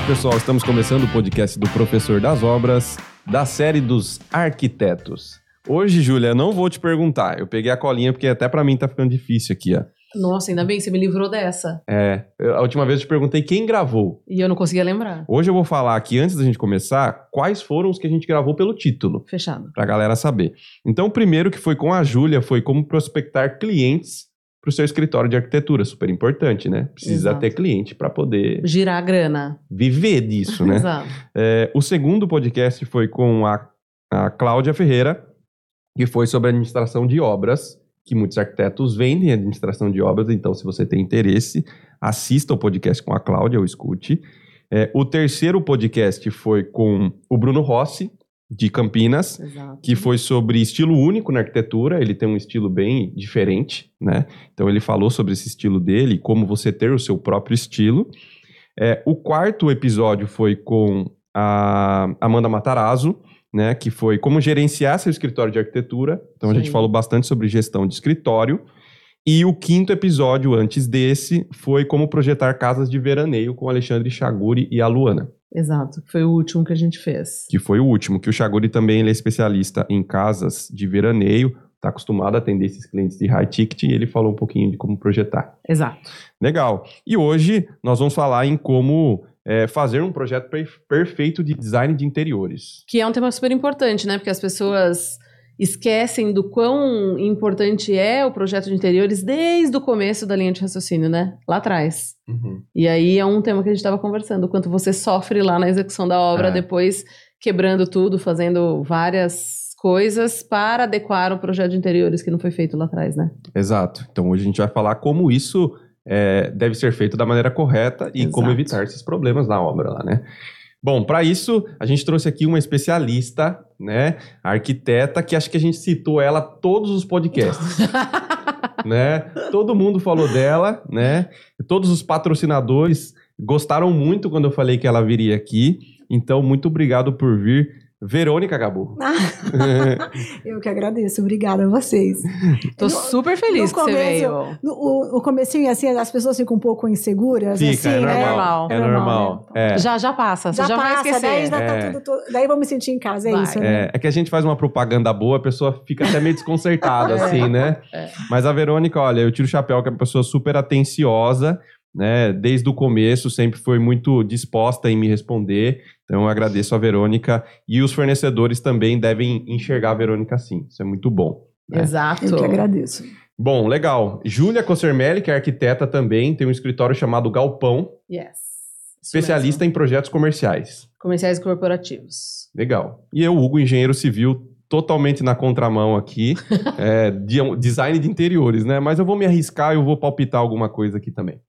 Olá, pessoal. Estamos começando o podcast do Professor das Obras, da série dos arquitetos. Hoje, Júlia, não vou te perguntar. Eu peguei a colinha porque até para mim tá ficando difícil aqui, ó. Nossa, ainda bem que você me livrou dessa. É, eu- a última vez eu te perguntei quem gravou. E eu não conseguia lembrar. Hoje eu vou falar aqui, antes da gente começar, quais foram os que a gente gravou pelo título, Fechado. pra galera saber. Então, o primeiro que foi com a Júlia foi como prospectar clientes pro seu escritório de arquitetura. Super importante, né? Precisa Exato. ter cliente para poder Girar a grana. viver disso, né? Exato. É, o segundo podcast foi com a, a Cláudia Ferreira, que foi sobre administração de obras, que muitos arquitetos vendem administração de obras, então se você tem interesse, assista o podcast com a Cláudia ou escute. É, o terceiro podcast foi com o Bruno Rossi, de Campinas, Exato. que foi sobre estilo único na arquitetura. Ele tem um estilo bem diferente, né? Então ele falou sobre esse estilo dele, como você ter o seu próprio estilo. É, o quarto episódio foi com a Amanda Matarazzo, né? Que foi como gerenciar seu escritório de arquitetura. Então a gente Sim. falou bastante sobre gestão de escritório. E o quinto episódio, antes desse, foi como projetar casas de veraneio com Alexandre Chaguri e a Luana Exato. Foi o último que a gente fez. que foi o último, que o Chaguri também ele é especialista em casas de veraneio, está acostumado a atender esses clientes de high ticket e ele falou um pouquinho de como projetar. Exato. Legal. E hoje nós vamos falar em como é, fazer um projeto per- perfeito de design de interiores. Que é um tema super importante, né? Porque as pessoas esquecem do quão importante é o projeto de interiores desde o começo da linha de raciocínio, né? Lá atrás. E aí é um tema que a gente estava conversando, o quanto você sofre lá na execução da obra, É. depois quebrando tudo, fazendo várias coisas para adequar o projeto de interiores que não foi feito lá atrás, né? Exato. Então hoje a gente vai falar como isso é, deve ser feito da maneira correta e Exato. como evitar esses problemas na obra lá, né? Bom, para isso a gente trouxe aqui uma especialista, né, arquiteta, que acho que a gente citou ela todos os podcasts. né? Todo mundo falou dela, né? Todos os patrocinadores gostaram muito quando eu falei que ela viria aqui. Então, muito obrigado por vir, Verônica Gabu. Eu que agradeço, obrigada a vocês. Tô No- super feliz no que você começo- veio. No, o, o comecinho, assim, as pessoas ficam um pouco inseguras, Fica, assim, é né? normal. É É normal. normal, É. Já, já passa, você Já, já, vai passa, esquecer. daí, já tá É. tudo, tudo- daí eu vou me sentir em casa, é Vai. isso, né? É, é que a gente faz uma propaganda boa, a pessoa fica até meio desconcertada, É. assim, né? É. Mas a Verônica, olha, eu tiro o chapéu, que é uma pessoa super atenciosa, né? Desde o começo, sempre foi muito disposta em me responder. Então, eu agradeço a Verônica. E os fornecedores também devem enxergar a Verônica assim. Isso é muito bom. né? Exato. Eu que agradeço. Bom, legal. Júlia Cossermelli, que é arquiteta também, tem um escritório chamado Galpão, Yes. Especialista em projetos comerciais. mesmo. Comerciais corporativos. Legal. E eu, Hugo, engenheiro civil, totalmente na contramão aqui, é, de um- design de interiores, né? Mas eu vou me arriscar e eu vou palpitar alguma coisa aqui também.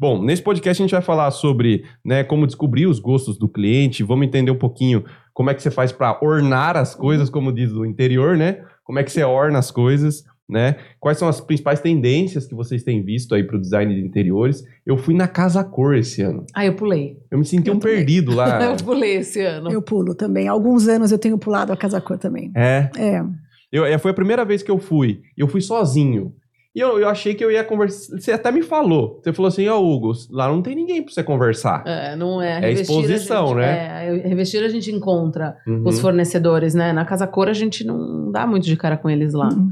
Bom, nesse podcast a gente vai falar sobre né, como descobrir os gostos do cliente, vamos entender um pouquinho como é que você faz para ornar as coisas, como diz o interior, né? Como é que você orna as coisas, né? Quais são as principais tendências que vocês têm visto aí para o design de interiores? Eu fui na Casa Cor esse ano. Ah, eu pulei. Eu me senti Eu um também. perdido lá. eu pulei esse ano. Eu pulo também. Há alguns anos eu tenho pulado a Casa Cor também. É, É. Eu, é, foi a primeira vez que eu fui. Eu fui sozinho. E eu, eu achei que eu ia conversar. Você até me falou. Você falou assim: Ó, Hugo, lá não tem ninguém pra você conversar. É, não é. É a exposição, gente- né? É, revestir a gente encontra Uhum. os fornecedores, né? Na Casa Cor a gente não dá muito de cara com eles lá. Hum.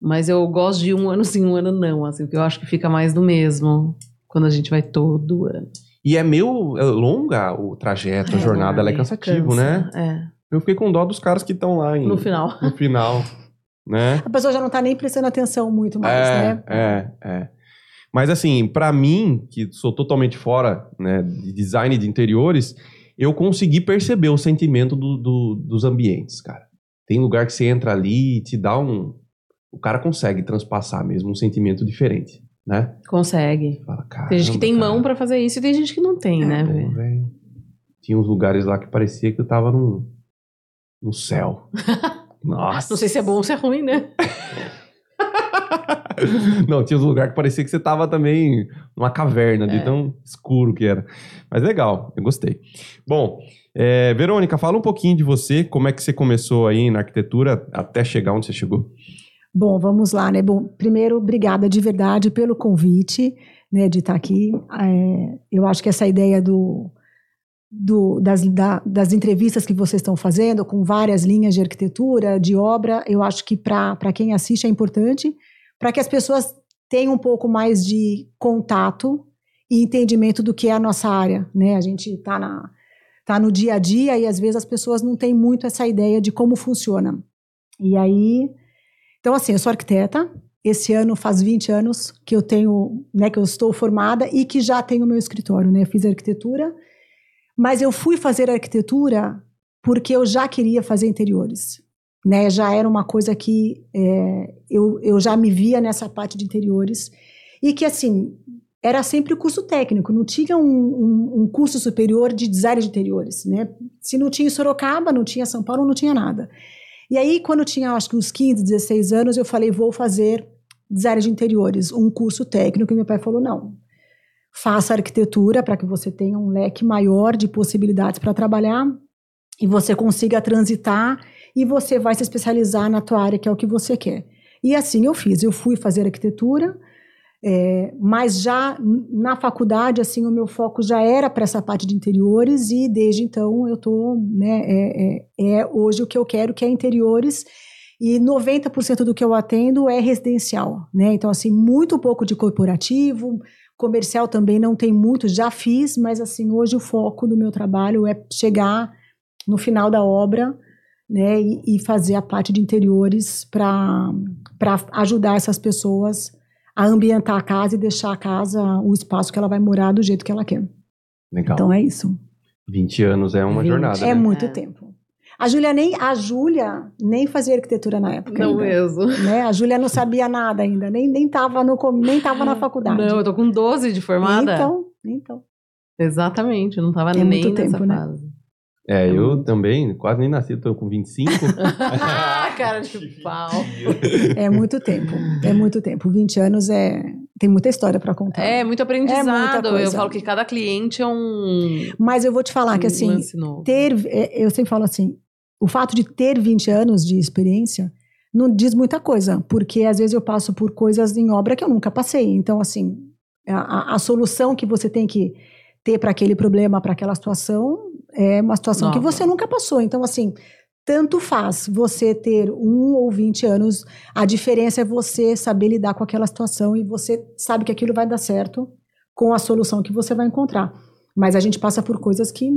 Mas eu gosto de um ano sim, um ano não, assim, porque eu acho que fica mais do mesmo quando a gente vai todo ano. E é meio é longa o trajeto, a É, jornada, ela é Ai, cansativo, cansa, né? Eu fiquei com dó dos caras que estão lá É, em- no final. no final, né? A pessoa já não tá nem prestando atenção muito mais, é, né? é, é. Mas assim, pra mim, que sou totalmente fora né, de design de interiores, eu consegui perceber o sentimento do- do- dos ambientes, cara. Tem lugar que você entra ali e te dá um. O cara consegue transpassar mesmo um sentimento diferente, né? Consegue. Fala, Tem gente que tem "Caramba, mão cara, pra fazer isso e tem gente que não tem, É, né, velho? velho." Tinha uns lugares lá que parecia que eu tava num, no céu. Nossa. Não sei se é bom ou se é ruim, né? Não, tinha uns lugares que parecia que você tava também numa caverna, de É. tão escuro que era. Mas legal, eu gostei. Bom, é, Verônica, fala um pouquinho de você, como é que você começou aí na arquitetura até chegar onde você chegou. Bom, vamos lá, né? Bom, primeiro, obrigada de verdade pelo convite, né, de estar aqui. É, eu acho que essa ideia do do, das, da, das entrevistas que vocês estão fazendo, com várias linhas de arquitetura, de obra, eu acho que para quem assiste é importante, para que as pessoas tenham um pouco mais de contato e entendimento do que é a nossa área. Né? A gente está na, tá no dia a dia e às vezes as pessoas não têm muito essa ideia de como funciona. E aí. Então, assim, eu sou arquiteta. Esse ano faz 20 anos que eu tenho, né, que eu estou formada e que já tenho meu escritório, né? Eu fiz arquitetura mas eu fui fazer arquitetura porque eu já queria fazer interiores. Né? Já era uma coisa que é, eu, eu já me via nessa parte de interiores. E que, assim, era sempre o curso técnico, não tinha um, um, um, curso superior de design de interiores, né? Se não tinha em Sorocaba, não tinha São Paulo, não tinha nada. E aí, quando eu tinha, acho que uns 15, 16 anos, eu falei, vou fazer design de interiores, um curso técnico, e meu pai falou, não, faça arquitetura para que você tenha um leque maior de possibilidades para trabalhar e você consiga transitar e você vai se especializar na tua área que é o que você quer. E assim eu fiz, eu fui fazer arquitetura, é, mas já na faculdade, assim, o meu foco já era para essa parte de interiores e desde então eu tô, né, é, é, é hoje o que eu quero, que é interiores e 90% do que eu atendo é residencial, né? Então, assim, muito pouco de corporativo, Comercial também não tem muito, já fiz, mas assim, hoje o foco do meu trabalho é chegar no final da obra, né, e, e fazer a parte de interiores para ajudar essas pessoas a ambientar a casa e deixar a casa, o espaço que ela vai morar do jeito que ela quer. Legal. Então é isso. 20 anos é uma 20. jornada. É né? muito é. tempo. A Júlia nem, a Júlia nem fazia arquitetura na época. Não ainda, mesmo. Né? A Júlia não sabia nada ainda, nem, nem, tava no, nem tava na faculdade. Não, eu tô com 12 de formada. Então, então. Exatamente, não tava é nem muito nessa tempo, né? fase. Né? É, eu também quase nem nasci, tô com 25. ah, cara de pau. É muito tempo, é muito tempo. 20 anos é tem muita história para contar. É, muito aprendizado. É eu falo que cada cliente é um Mas eu vou te falar um que assim, ter é, eu sempre falo assim, o fato de ter 20 anos de experiência não diz muita coisa, porque às vezes eu passo por coisas em obra que eu nunca passei. Então, assim, a, a solução que você tem que ter para aquele problema, para aquela situação, é uma situação Nova. que você nunca passou. Então, assim, tanto faz você ter um ou 20 anos, a diferença é você saber lidar com aquela situação e você sabe que aquilo vai dar certo com a solução que você vai encontrar. Mas a gente passa por coisas que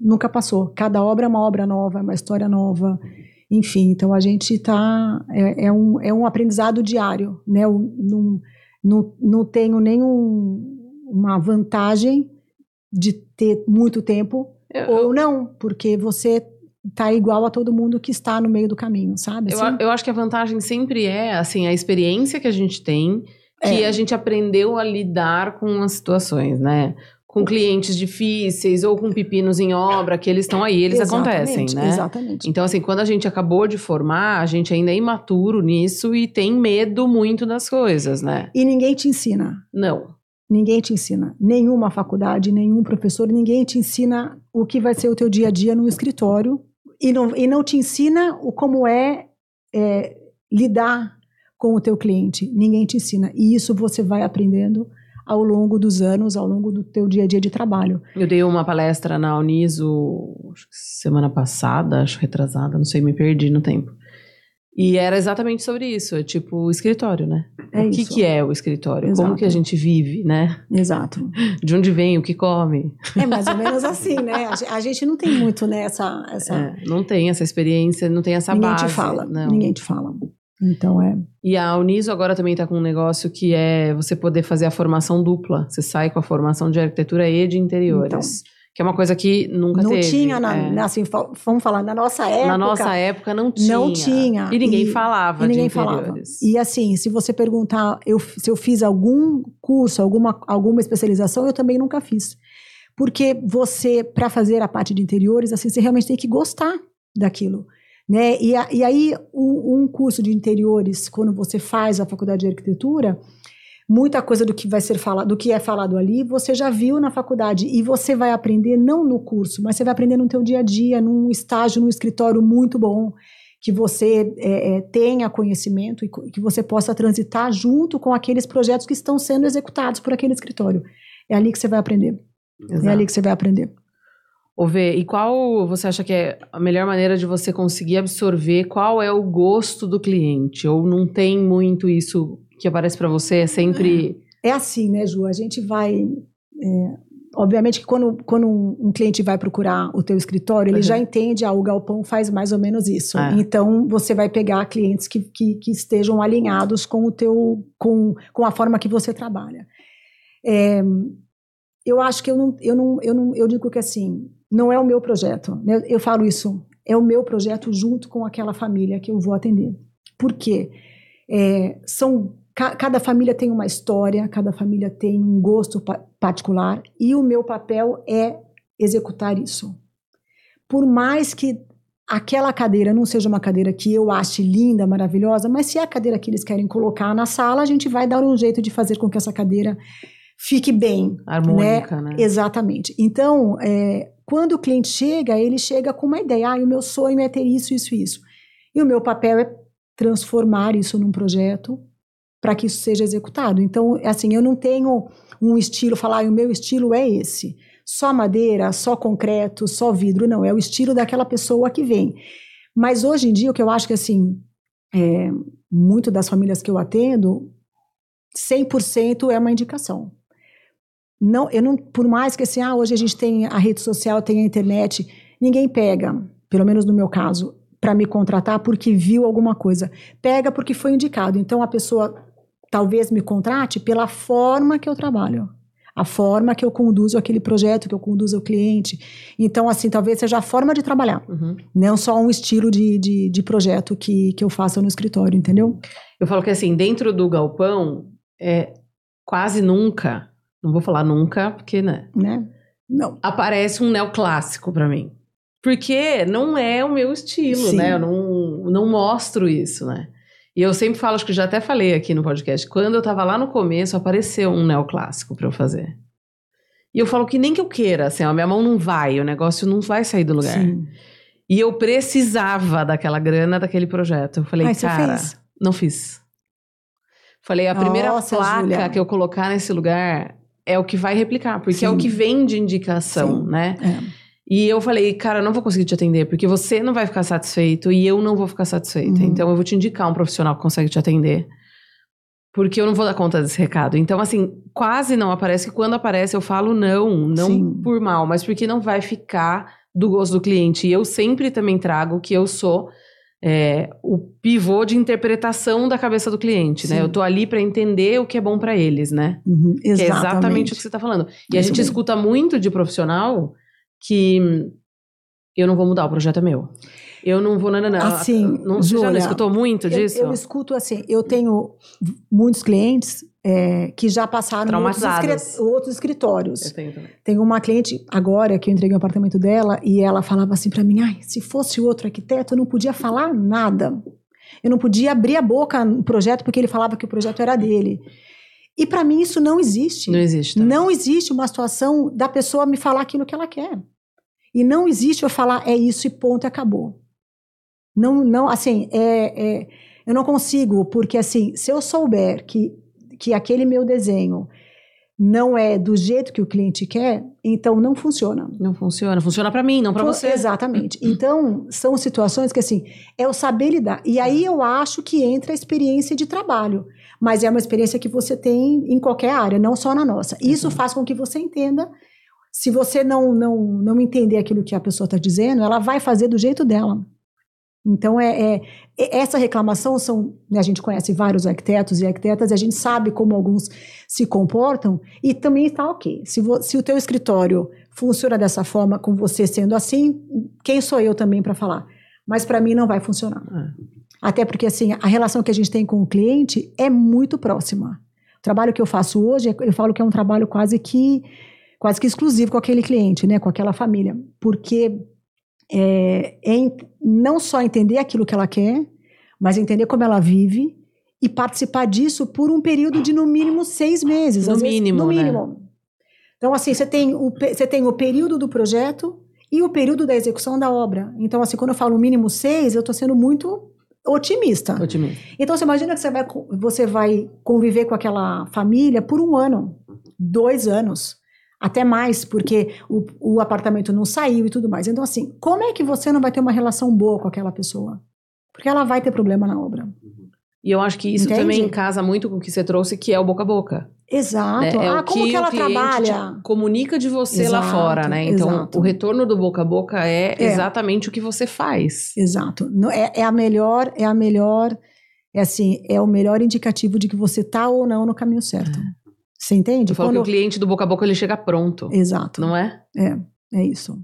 nunca passou. Cada obra é uma obra nova, é uma história nova. Enfim, então a gente está. É, é, um, é um aprendizado diário. Né? Eu não, não, não tenho nenhuma vantagem de ter muito tempo eu, ou não, porque você tá igual a todo mundo que está no meio do caminho, sabe? Assim? Eu, eu acho que a vantagem sempre é assim a experiência que a gente tem, que é. a gente aprendeu a lidar com as situações, né? Com clientes difíceis ou com pepinos em obra, que eles estão aí, eles exatamente, acontecem, né? Exatamente. Então, assim, quando a gente acabou de formar, a gente ainda é imaturo nisso e tem medo muito das coisas, né? E ninguém te ensina. Não. Ninguém te ensina. Nenhuma faculdade, nenhum professor, ninguém te ensina o que vai ser o teu dia a dia no escritório e não, e não te ensina o como é, é lidar com o teu cliente. Ninguém te ensina. E isso você vai aprendendo ao longo dos anos, ao longo do teu dia a dia de trabalho. Eu dei uma palestra na Uniso semana passada, acho retrasada, não sei, me perdi no tempo. E era exatamente sobre isso, é tipo o escritório, né? É o que, que é o escritório? Exato. Como que a gente vive, né? Exato. De onde vem, o que come. É mais ou menos assim, né? A gente não tem muito, né, essa... essa... É, não tem essa experiência, não tem essa ninguém base. Ninguém te fala, não. ninguém te fala. Então é. E a Uniso agora também está com um negócio que é você poder fazer a formação dupla. Você sai com a formação de arquitetura e de interiores. Então, que é uma coisa que nunca não teve. Não tinha, na, é. assim, vamos falar, na nossa época. Na nossa época não tinha. Não tinha. E ninguém e, falava e ninguém de interiores. Falava. E assim, se você perguntar eu, se eu fiz algum curso, alguma, alguma especialização, eu também nunca fiz. Porque você, para fazer a parte de interiores, assim, você realmente tem que gostar daquilo. Né? E, a, e aí, um, um, curso de interiores, quando você faz a faculdade de arquitetura, muita coisa do que vai ser falado, do que é falado ali, você já viu na faculdade e você vai aprender não no curso, mas você vai aprender no teu dia a dia, num estágio, num escritório muito bom, que você é, é, tenha conhecimento e que você possa transitar junto com aqueles projetos que estão sendo executados por aquele escritório. É ali que você vai aprender. Exato. É ali que você vai aprender. Ô, Vê, e qual você acha que é a melhor maneira de você conseguir absorver qual é o gosto do cliente? Ou não tem muito isso que aparece para você? É sempre. É assim, né, Ju? A gente vai. É, obviamente que quando, quando um, cliente vai procurar o teu escritório, ele uhum. já entende, ah, o Galpão faz mais ou menos isso. É. Então, você vai pegar clientes que, que, que, estejam alinhados com o teu, com, com a forma que você trabalha. É, eu acho que eu não, eu não, eu não, eu digo que assim, não é o meu projeto. Né? Eu falo isso, é o meu projeto junto com aquela família que eu vou atender. Por quê? É, são, ca, cada família tem uma história, cada família tem um gosto pa particular e o meu papel é executar isso. Por mais que aquela cadeira não seja uma cadeira que eu ache linda, maravilhosa, mas se é a cadeira que eles querem colocar na sala, a gente vai dar um jeito de fazer com que essa cadeira fique bem. Harmônica, né? né? Exatamente. Então, é, quando o cliente chega, ele chega com uma ideia, ah, o meu sonho é ter isso, isso, isso. E o meu papel é transformar isso num projeto para que isso seja executado. Então, assim, eu não tenho um estilo, falar, ah, o meu estilo é esse. Só madeira, só concreto, só vidro. Não, é o estilo daquela pessoa que vem. Mas hoje em dia, o que eu acho que, assim, é, muito das famílias que eu atendo, 100% é uma indicação não, eu não, por mais que assim, ah, hoje a gente tem a rede social, tem a internet, ninguém pega, pelo menos no meu caso, para me contratar porque viu alguma coisa. Pega porque foi indicado. Então a pessoa talvez me contrate pela forma que eu trabalho, a forma que eu conduzo aquele projeto, que eu conduzo o cliente. Então, assim, talvez seja a forma de trabalhar, uhum. não só um estilo de, de, de, projeto que, que eu faça no escritório, entendeu? Eu falo que assim, dentro do galpão, é, quase nunca não vou falar nunca, porque, né? Né? Não. Aparece um neoclássico para mim. Porque não é o meu estilo, Sim. né? Eu não, não mostro isso, né? E eu sempre falo, acho que já até falei aqui no podcast, quando eu tava lá no começo, apareceu um neoclássico para eu fazer. E eu falo que nem que eu queira, assim, a minha mão não vai, o negócio não vai sair do lugar. Sim. E eu precisava daquela grana daquele projeto. Eu falei, Ai, cara, não fiz. Falei, a primeira Nossa, placa Julia. que eu colocar nesse lugar é o que vai replicar, porque Sim. é o que vem de indicação, Sim. né? É. E eu falei, cara, eu não vou conseguir te atender, porque você não vai ficar satisfeito e eu não vou ficar satisfeita. Uhum. Então eu vou te indicar um profissional que consegue te atender. Porque eu não vou dar conta desse recado. Então, assim, quase não aparece. Que quando aparece, eu falo não. Não Sim. por mal, mas porque não vai ficar do gosto do cliente. E eu sempre também trago que eu sou é, o pivô de interpretação da cabeça do cliente, Sim. né? Eu tô ali para entender o que é bom para eles, né? Uhum, exatamente. Que é exatamente o que você tá falando. E a gente escuta muito de profissional que eu não vou mudar, o projeto é meu. Eu não vou, não. Assim, não, você já não escutou muito disso? Eu, eu escuto assim, eu tenho muitos clientes é, que já passaram em outros, escrit outros escritórios. Eu tenho também. Tem uma cliente agora que eu entreguei o um apartamento dela e ela falava assim para mim: ai, se fosse outro arquiteto, eu não podia falar nada. Eu não podia abrir a boca no projeto porque ele falava que o projeto era dele. E para mim isso não existe. Não existe. Também. Não existe uma situação da pessoa me falar aquilo que ela quer. E não existe eu falar é isso e ponto, acabou. Não, não, assim, é, é, eu não consigo, porque assim, se eu souber que, que aquele meu desenho não é do jeito que o cliente quer, então não funciona. Não funciona. Funciona para mim, não para você. Exatamente. Então, são situações que, assim, é o saber lidar. E aí eu acho que entra a experiência de trabalho. Mas é uma experiência que você tem em qualquer área, não só na nossa. Isso uhum. faz com que você entenda. Se você não, não, não entender aquilo que a pessoa está dizendo, ela vai fazer do jeito dela. Então, é, é, essa reclamação são. Né, a gente conhece vários arquitetos e arquitetas, e a gente sabe como alguns se comportam, e também está ok. Se, vo, se o teu escritório funciona dessa forma, com você sendo assim, quem sou eu também para falar? Mas para mim não vai funcionar. É. Até porque assim, a relação que a gente tem com o cliente é muito próxima. O trabalho que eu faço hoje, eu falo que é um trabalho quase que quase que exclusivo com aquele cliente, né, com aquela família, porque é, é não só entender aquilo que ela quer, mas entender como ela vive e participar disso por um período de no mínimo seis meses. No mínimo, vezes, no mínimo. Né? Então, assim, você tem, o, você tem o período do projeto e o período da execução da obra. Então, assim, quando eu falo mínimo seis, eu estou sendo muito otimista. otimista. Então, você imagina que você vai, você vai conviver com aquela família por um ano, dois anos. Até mais, porque o, o apartamento não saiu e tudo mais. Então, assim, como é que você não vai ter uma relação boa com aquela pessoa? Porque ela vai ter problema na obra. E eu acho que isso Entende? também casa muito com o que você trouxe, que é o boca a boca. Exato. É, é ah, como que, que ela trabalha? comunica de você exato, lá fora, né? Então, exato. o retorno do boca a boca é, é, exatamente o que você faz. Exato. É, é a melhor, é a melhor, é assim, é o melhor indicativo de que você tá ou não no caminho certo. É. Você entende? Eu falo Quando... que o cliente do boca a boca ele chega pronto. Exato. Não é? É, é isso.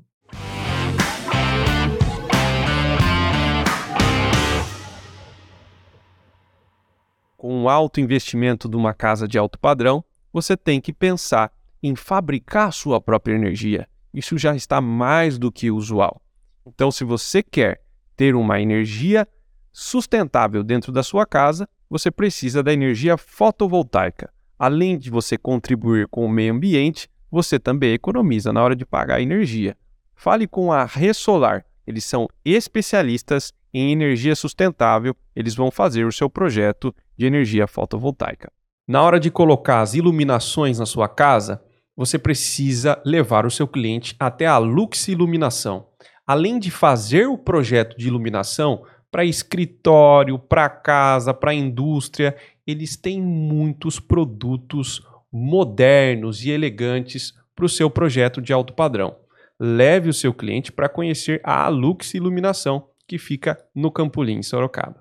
Com um alto investimento de uma casa de alto padrão, você tem que pensar em fabricar sua própria energia. Isso já está mais do que usual. Então, se você quer ter uma energia sustentável dentro da sua casa, você precisa da energia fotovoltaica. Além de você contribuir com o meio ambiente, você também economiza na hora de pagar a energia. Fale com a Ressolar. Eles são especialistas em energia sustentável. Eles vão fazer o seu projeto de energia fotovoltaica. Na hora de colocar as iluminações na sua casa, você precisa levar o seu cliente até a Lux Iluminação. Além de fazer o projeto de iluminação para escritório, para casa, para indústria, eles têm muitos produtos modernos e elegantes para o seu projeto de alto padrão. Leve o seu cliente para conhecer a Lux Iluminação, que fica no Campolim, Sorocaba.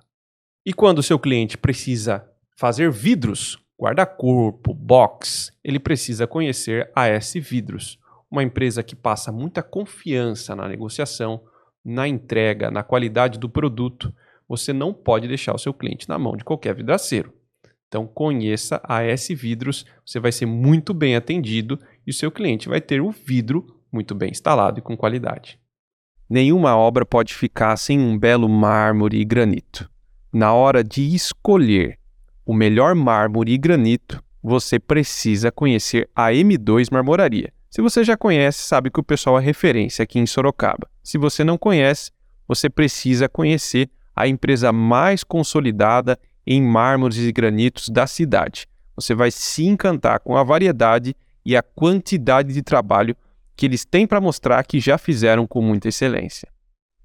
E quando o seu cliente precisa fazer vidros, guarda-corpo, box, ele precisa conhecer a S Vidros, uma empresa que passa muita confiança na negociação, na entrega, na qualidade do produto. Você não pode deixar o seu cliente na mão de qualquer vidraceiro. Então conheça a S Vidros, você vai ser muito bem atendido e o seu cliente vai ter o vidro muito bem instalado e com qualidade. Nenhuma obra pode ficar sem um belo mármore e granito. Na hora de escolher o melhor mármore e granito, você precisa conhecer a M2 Marmoraria. Se você já conhece, sabe que o pessoal é referência aqui em Sorocaba. Se você não conhece, você precisa conhecer a empresa mais consolidada em mármores e granitos da cidade. Você vai se encantar com a variedade e a quantidade de trabalho que eles têm para mostrar que já fizeram com muita excelência.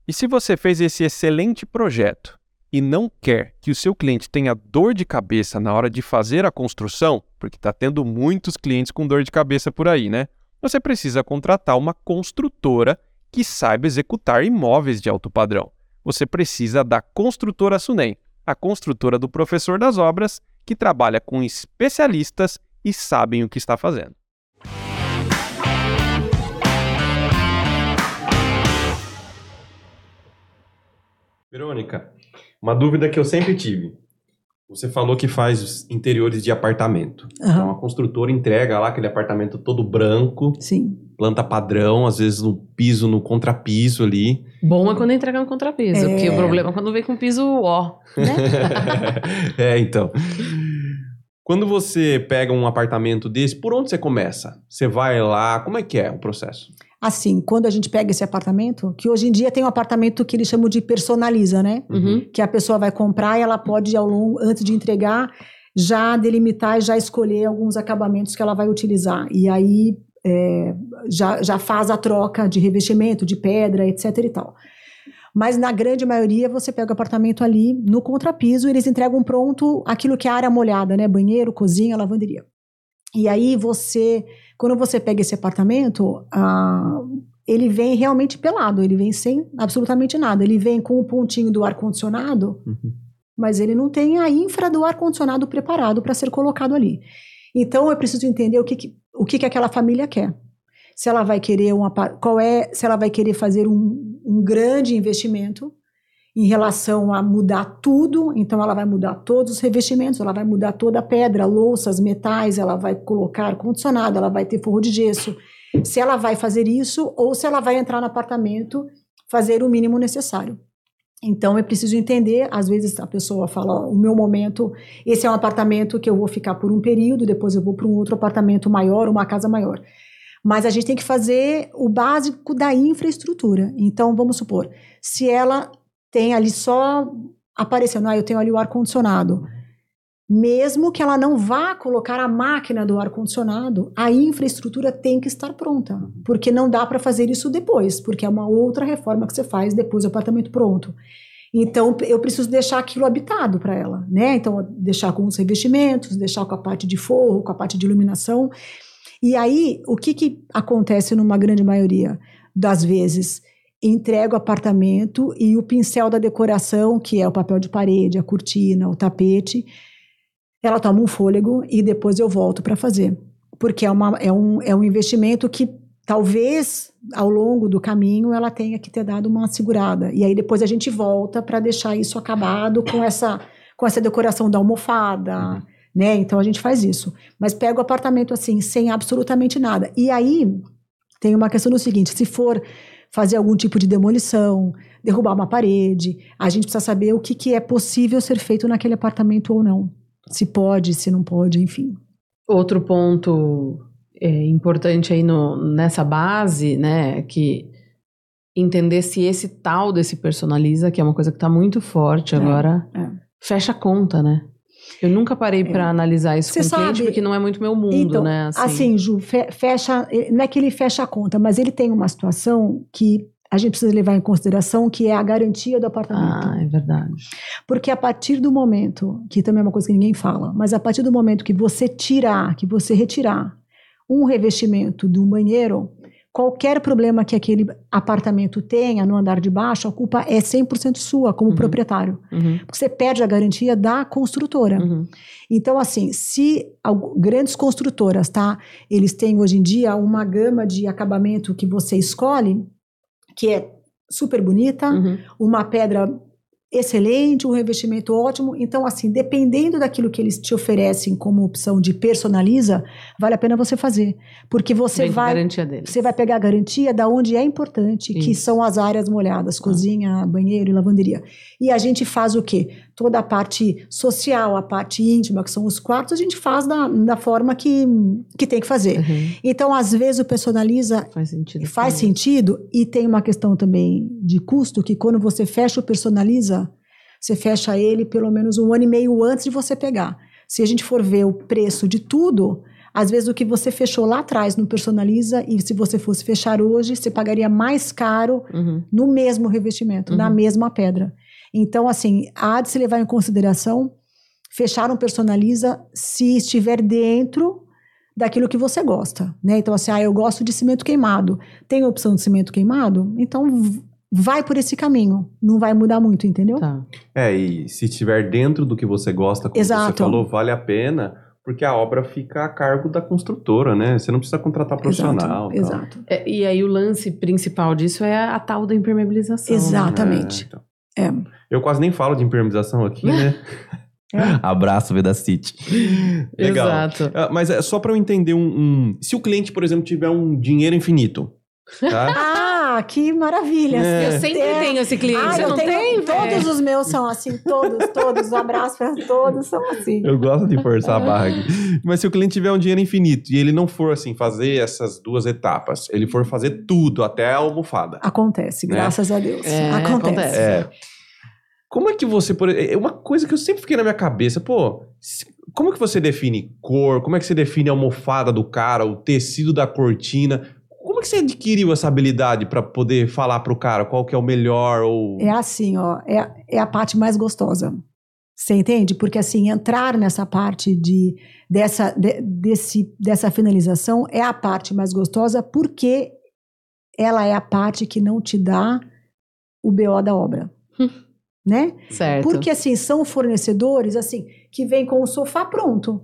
E se você fez esse excelente projeto e não quer que o seu cliente tenha dor de cabeça na hora de fazer a construção, porque está tendo muitos clientes com dor de cabeça por aí, né? Você precisa contratar uma construtora que saiba executar imóveis de alto padrão. Você precisa da Construtora Sunem a construtora do professor das obras, que trabalha com especialistas e sabem o que está fazendo. Verônica, uma dúvida que eu sempre tive. Você falou que faz interiores de apartamento. Uhum. Então a construtora entrega lá aquele apartamento todo branco. Sim. Planta padrão, às vezes no piso, no contrapiso ali. Bom é quando entrega no contrapiso, é... porque o problema é quando vem com piso ó, né? é, então. Quando você pega um apartamento desse, por onde você começa? Você vai lá, como é que é o processo? Assim, quando a gente pega esse apartamento, que hoje em dia tem um apartamento que eles chamam de personaliza, né? Uhum. Que a pessoa vai comprar e ela pode, ao longo, antes de entregar, já delimitar e já escolher alguns acabamentos que ela vai utilizar. E aí é, já, já faz a troca de revestimento, de pedra, etc e tal. Mas na grande maioria você pega o apartamento ali no contrapiso e eles entregam pronto aquilo que é a área molhada, né? Banheiro, cozinha, lavanderia. E aí você quando você pega esse apartamento, ah, ele vem realmente pelado, ele vem sem absolutamente nada. Ele vem com o pontinho do ar-condicionado, uhum. mas ele não tem a infra do ar-condicionado preparado para ser colocado ali. Então eu preciso entender o que, que o que, que aquela família quer. Se ela vai querer um qual é, se ela vai querer fazer um, um grande investimento em relação a mudar tudo, então ela vai mudar todos os revestimentos, ela vai mudar toda a pedra, louças, metais, ela vai colocar ar-condicionado, ela vai ter forro de gesso. Se ela vai fazer isso ou se ela vai entrar no apartamento, fazer o mínimo necessário. Então é preciso entender, às vezes a pessoa fala, o meu momento, esse é um apartamento que eu vou ficar por um período, depois eu vou para um outro apartamento maior, uma casa maior. Mas a gente tem que fazer o básico da infraestrutura. Então, vamos supor, se ela tem ali só aparecendo, ah, eu tenho ali o ar-condicionado. Mesmo que ela não vá colocar a máquina do ar-condicionado, a infraestrutura tem que estar pronta. Porque não dá para fazer isso depois, porque é uma outra reforma que você faz depois do apartamento pronto. Então, eu preciso deixar aquilo habitado para ela, né? Então, deixar com os revestimentos, deixar com a parte de forro, com a parte de iluminação. E aí, o que, que acontece numa grande maioria das vezes? Entrego o apartamento e o pincel da decoração, que é o papel de parede, a cortina, o tapete, ela toma um fôlego e depois eu volto para fazer. Porque é, uma, é, um, é um investimento que talvez ao longo do caminho ela tenha que ter dado uma segurada. E aí depois a gente volta para deixar isso acabado com essa, com essa decoração da almofada. Uhum. Né? Então a gente faz isso. Mas pega o apartamento assim, sem absolutamente nada. E aí tem uma questão do seguinte: se for fazer algum tipo de demolição, derrubar uma parede, a gente precisa saber o que, que é possível ser feito naquele apartamento ou não se pode, se não pode, enfim. Outro ponto é, importante aí no, nessa base, né, que entender se esse tal desse personaliza, que é uma coisa que está muito forte é, agora, é. fecha a conta, né? Eu nunca parei é. para analisar isso Você com o cliente, porque não é muito meu mundo, então, né? Assim. assim, Ju, fecha, não é que ele fecha a conta, mas ele tem uma situação que a gente precisa levar em consideração que é a garantia do apartamento. Ah, é verdade. Porque a partir do momento, que também é uma coisa que ninguém fala, mas a partir do momento que você tirar, que você retirar um revestimento de um banheiro, qualquer problema que aquele apartamento tenha no andar de baixo, a culpa é 100% sua como uhum. proprietário. Uhum. Porque você perde a garantia da construtora. Uhum. Então, assim, se grandes construtoras, tá? Eles têm hoje em dia uma gama de acabamento que você escolhe, que é super bonita, uhum. uma pedra excelente, um revestimento ótimo. Então, assim, dependendo daquilo que eles te oferecem como opção de personaliza, vale a pena você fazer, porque você Bem vai você vai pegar a garantia da onde é importante, Isso. que são as áreas molhadas, ah. cozinha, banheiro e lavanderia. E a gente faz o quê? Toda a parte social, a parte íntima, que são os quartos, a gente faz da, da forma que, que tem que fazer. Uhum. Então, às vezes o personaliza faz sentido, faz sentido e tem uma questão também de custo que quando você fecha o personaliza você fecha ele pelo menos um ano e meio antes de você pegar. Se a gente for ver o preço de tudo, às vezes o que você fechou lá atrás no Personaliza e se você fosse fechar hoje, você pagaria mais caro uhum. no mesmo revestimento, uhum. na mesma pedra. Então, assim, há de se levar em consideração fechar um Personaliza se estiver dentro daquilo que você gosta, né? Então, assim, ah, eu gosto de cimento queimado. Tem a opção de cimento queimado? Então, vai por esse caminho. Não vai mudar muito, entendeu? Tá. É, e se estiver dentro do que você gosta, como Exato. você falou, vale a pena, porque a obra fica a cargo da construtora, né? Você não precisa contratar profissional. Exato. exato. É, e aí o lance principal disso é a, a tal da impermeabilização. Né? Exatamente. Né? É, então. é. Eu quase nem falo de impermeabilização aqui, né? É. Abraço, Vedacity. Legal. Exato. Uh, mas é só para eu entender um, um, Se o cliente, por exemplo, tiver um dinheiro infinito, tá? ah, que maravilha. É. Eu sempre é. tenho esse cliente. Ah, eu não tenho, Todos os meus são assim, todos, todos. Um abraço para todos, são assim. Eu gosto de forçar a barra aqui. Mas se o cliente tiver um dinheiro infinito e ele não for assim fazer essas duas etapas, ele for fazer tudo até a almofada. Acontece, né? graças a Deus. É, acontece. acontece. Como é que você. É uma coisa que eu sempre fiquei na minha cabeça, pô. Como é que você define cor? Como é que você define a almofada do cara, o tecido da cortina? Como é que você adquiriu essa habilidade para poder falar para o cara qual que é o melhor? Ou... É assim, ó, é, é a parte mais gostosa. Você entende? Porque assim, entrar nessa parte de, dessa, de, desse, dessa finalização é a parte mais gostosa porque ela é a parte que não te dá o BO da obra. né? Certo. Porque assim, são fornecedores assim que vêm com o sofá pronto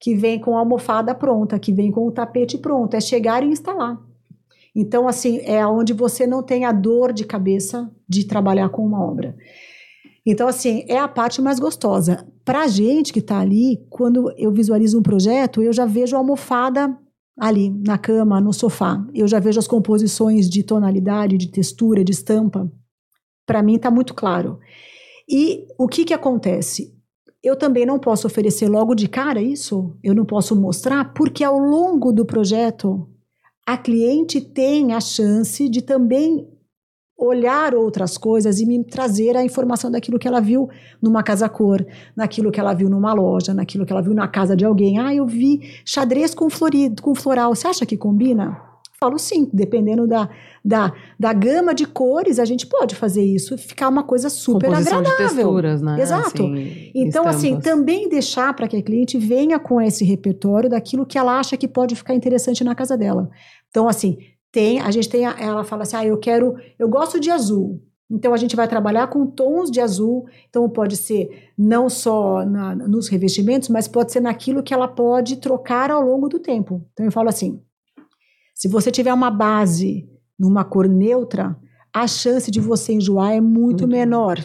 que vem com a almofada pronta, que vem com o tapete pronto. É chegar e instalar. Então, assim, é onde você não tem a dor de cabeça de trabalhar com uma obra. Então, assim, é a parte mais gostosa. Para a gente que está ali, quando eu visualizo um projeto, eu já vejo a almofada ali, na cama, no sofá. Eu já vejo as composições de tonalidade, de textura, de estampa. Para mim está muito claro. E o que, que acontece? eu também não posso oferecer logo de cara isso, eu não posso mostrar, porque ao longo do projeto a cliente tem a chance de também olhar outras coisas e me trazer a informação daquilo que ela viu numa casa cor, naquilo que ela viu numa loja, naquilo que ela viu na casa de alguém. Ah, eu vi xadrez com florido, com floral. Você acha que combina? Falo sim, dependendo da, da, da gama de cores, a gente pode fazer isso e ficar uma coisa super Composição agradável. de texturas, né? Exato. Assim, Então, assim, estampas. também deixar para que a cliente venha com esse repertório daquilo que ela acha que pode ficar interessante na casa dela. Então, assim, tem, a gente tem, a- ela fala assim, ah, eu quero, eu gosto de azul. Então, a gente vai trabalhar com tons de azul. Então, pode ser não só na- nos revestimentos, mas pode ser naquilo que ela pode trocar ao longo do tempo. Então, eu falo assim, se você tiver uma base numa cor neutra, a chance de você enjoar é muito, Muito menor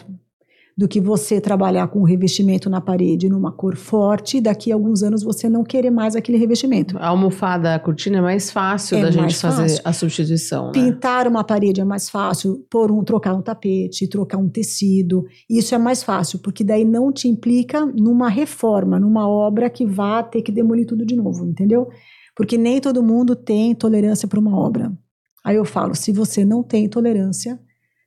do que você trabalhar com um revestimento na parede numa cor forte e daqui a alguns anos você não querer mais aquele revestimento. A almofada, a cortina é mais fácil É da gente fazer fácil. a substituição, né? Pintar uma parede é mais fácil, pôr um, trocar um tapete, trocar um tecido, isso é mais fácil, porque daí não te implica numa reforma, numa obra que vá ter que demolir tudo de novo, entendeu? Porque nem todo mundo tem tolerância para uma obra. Aí eu falo, se você não tem tolerância,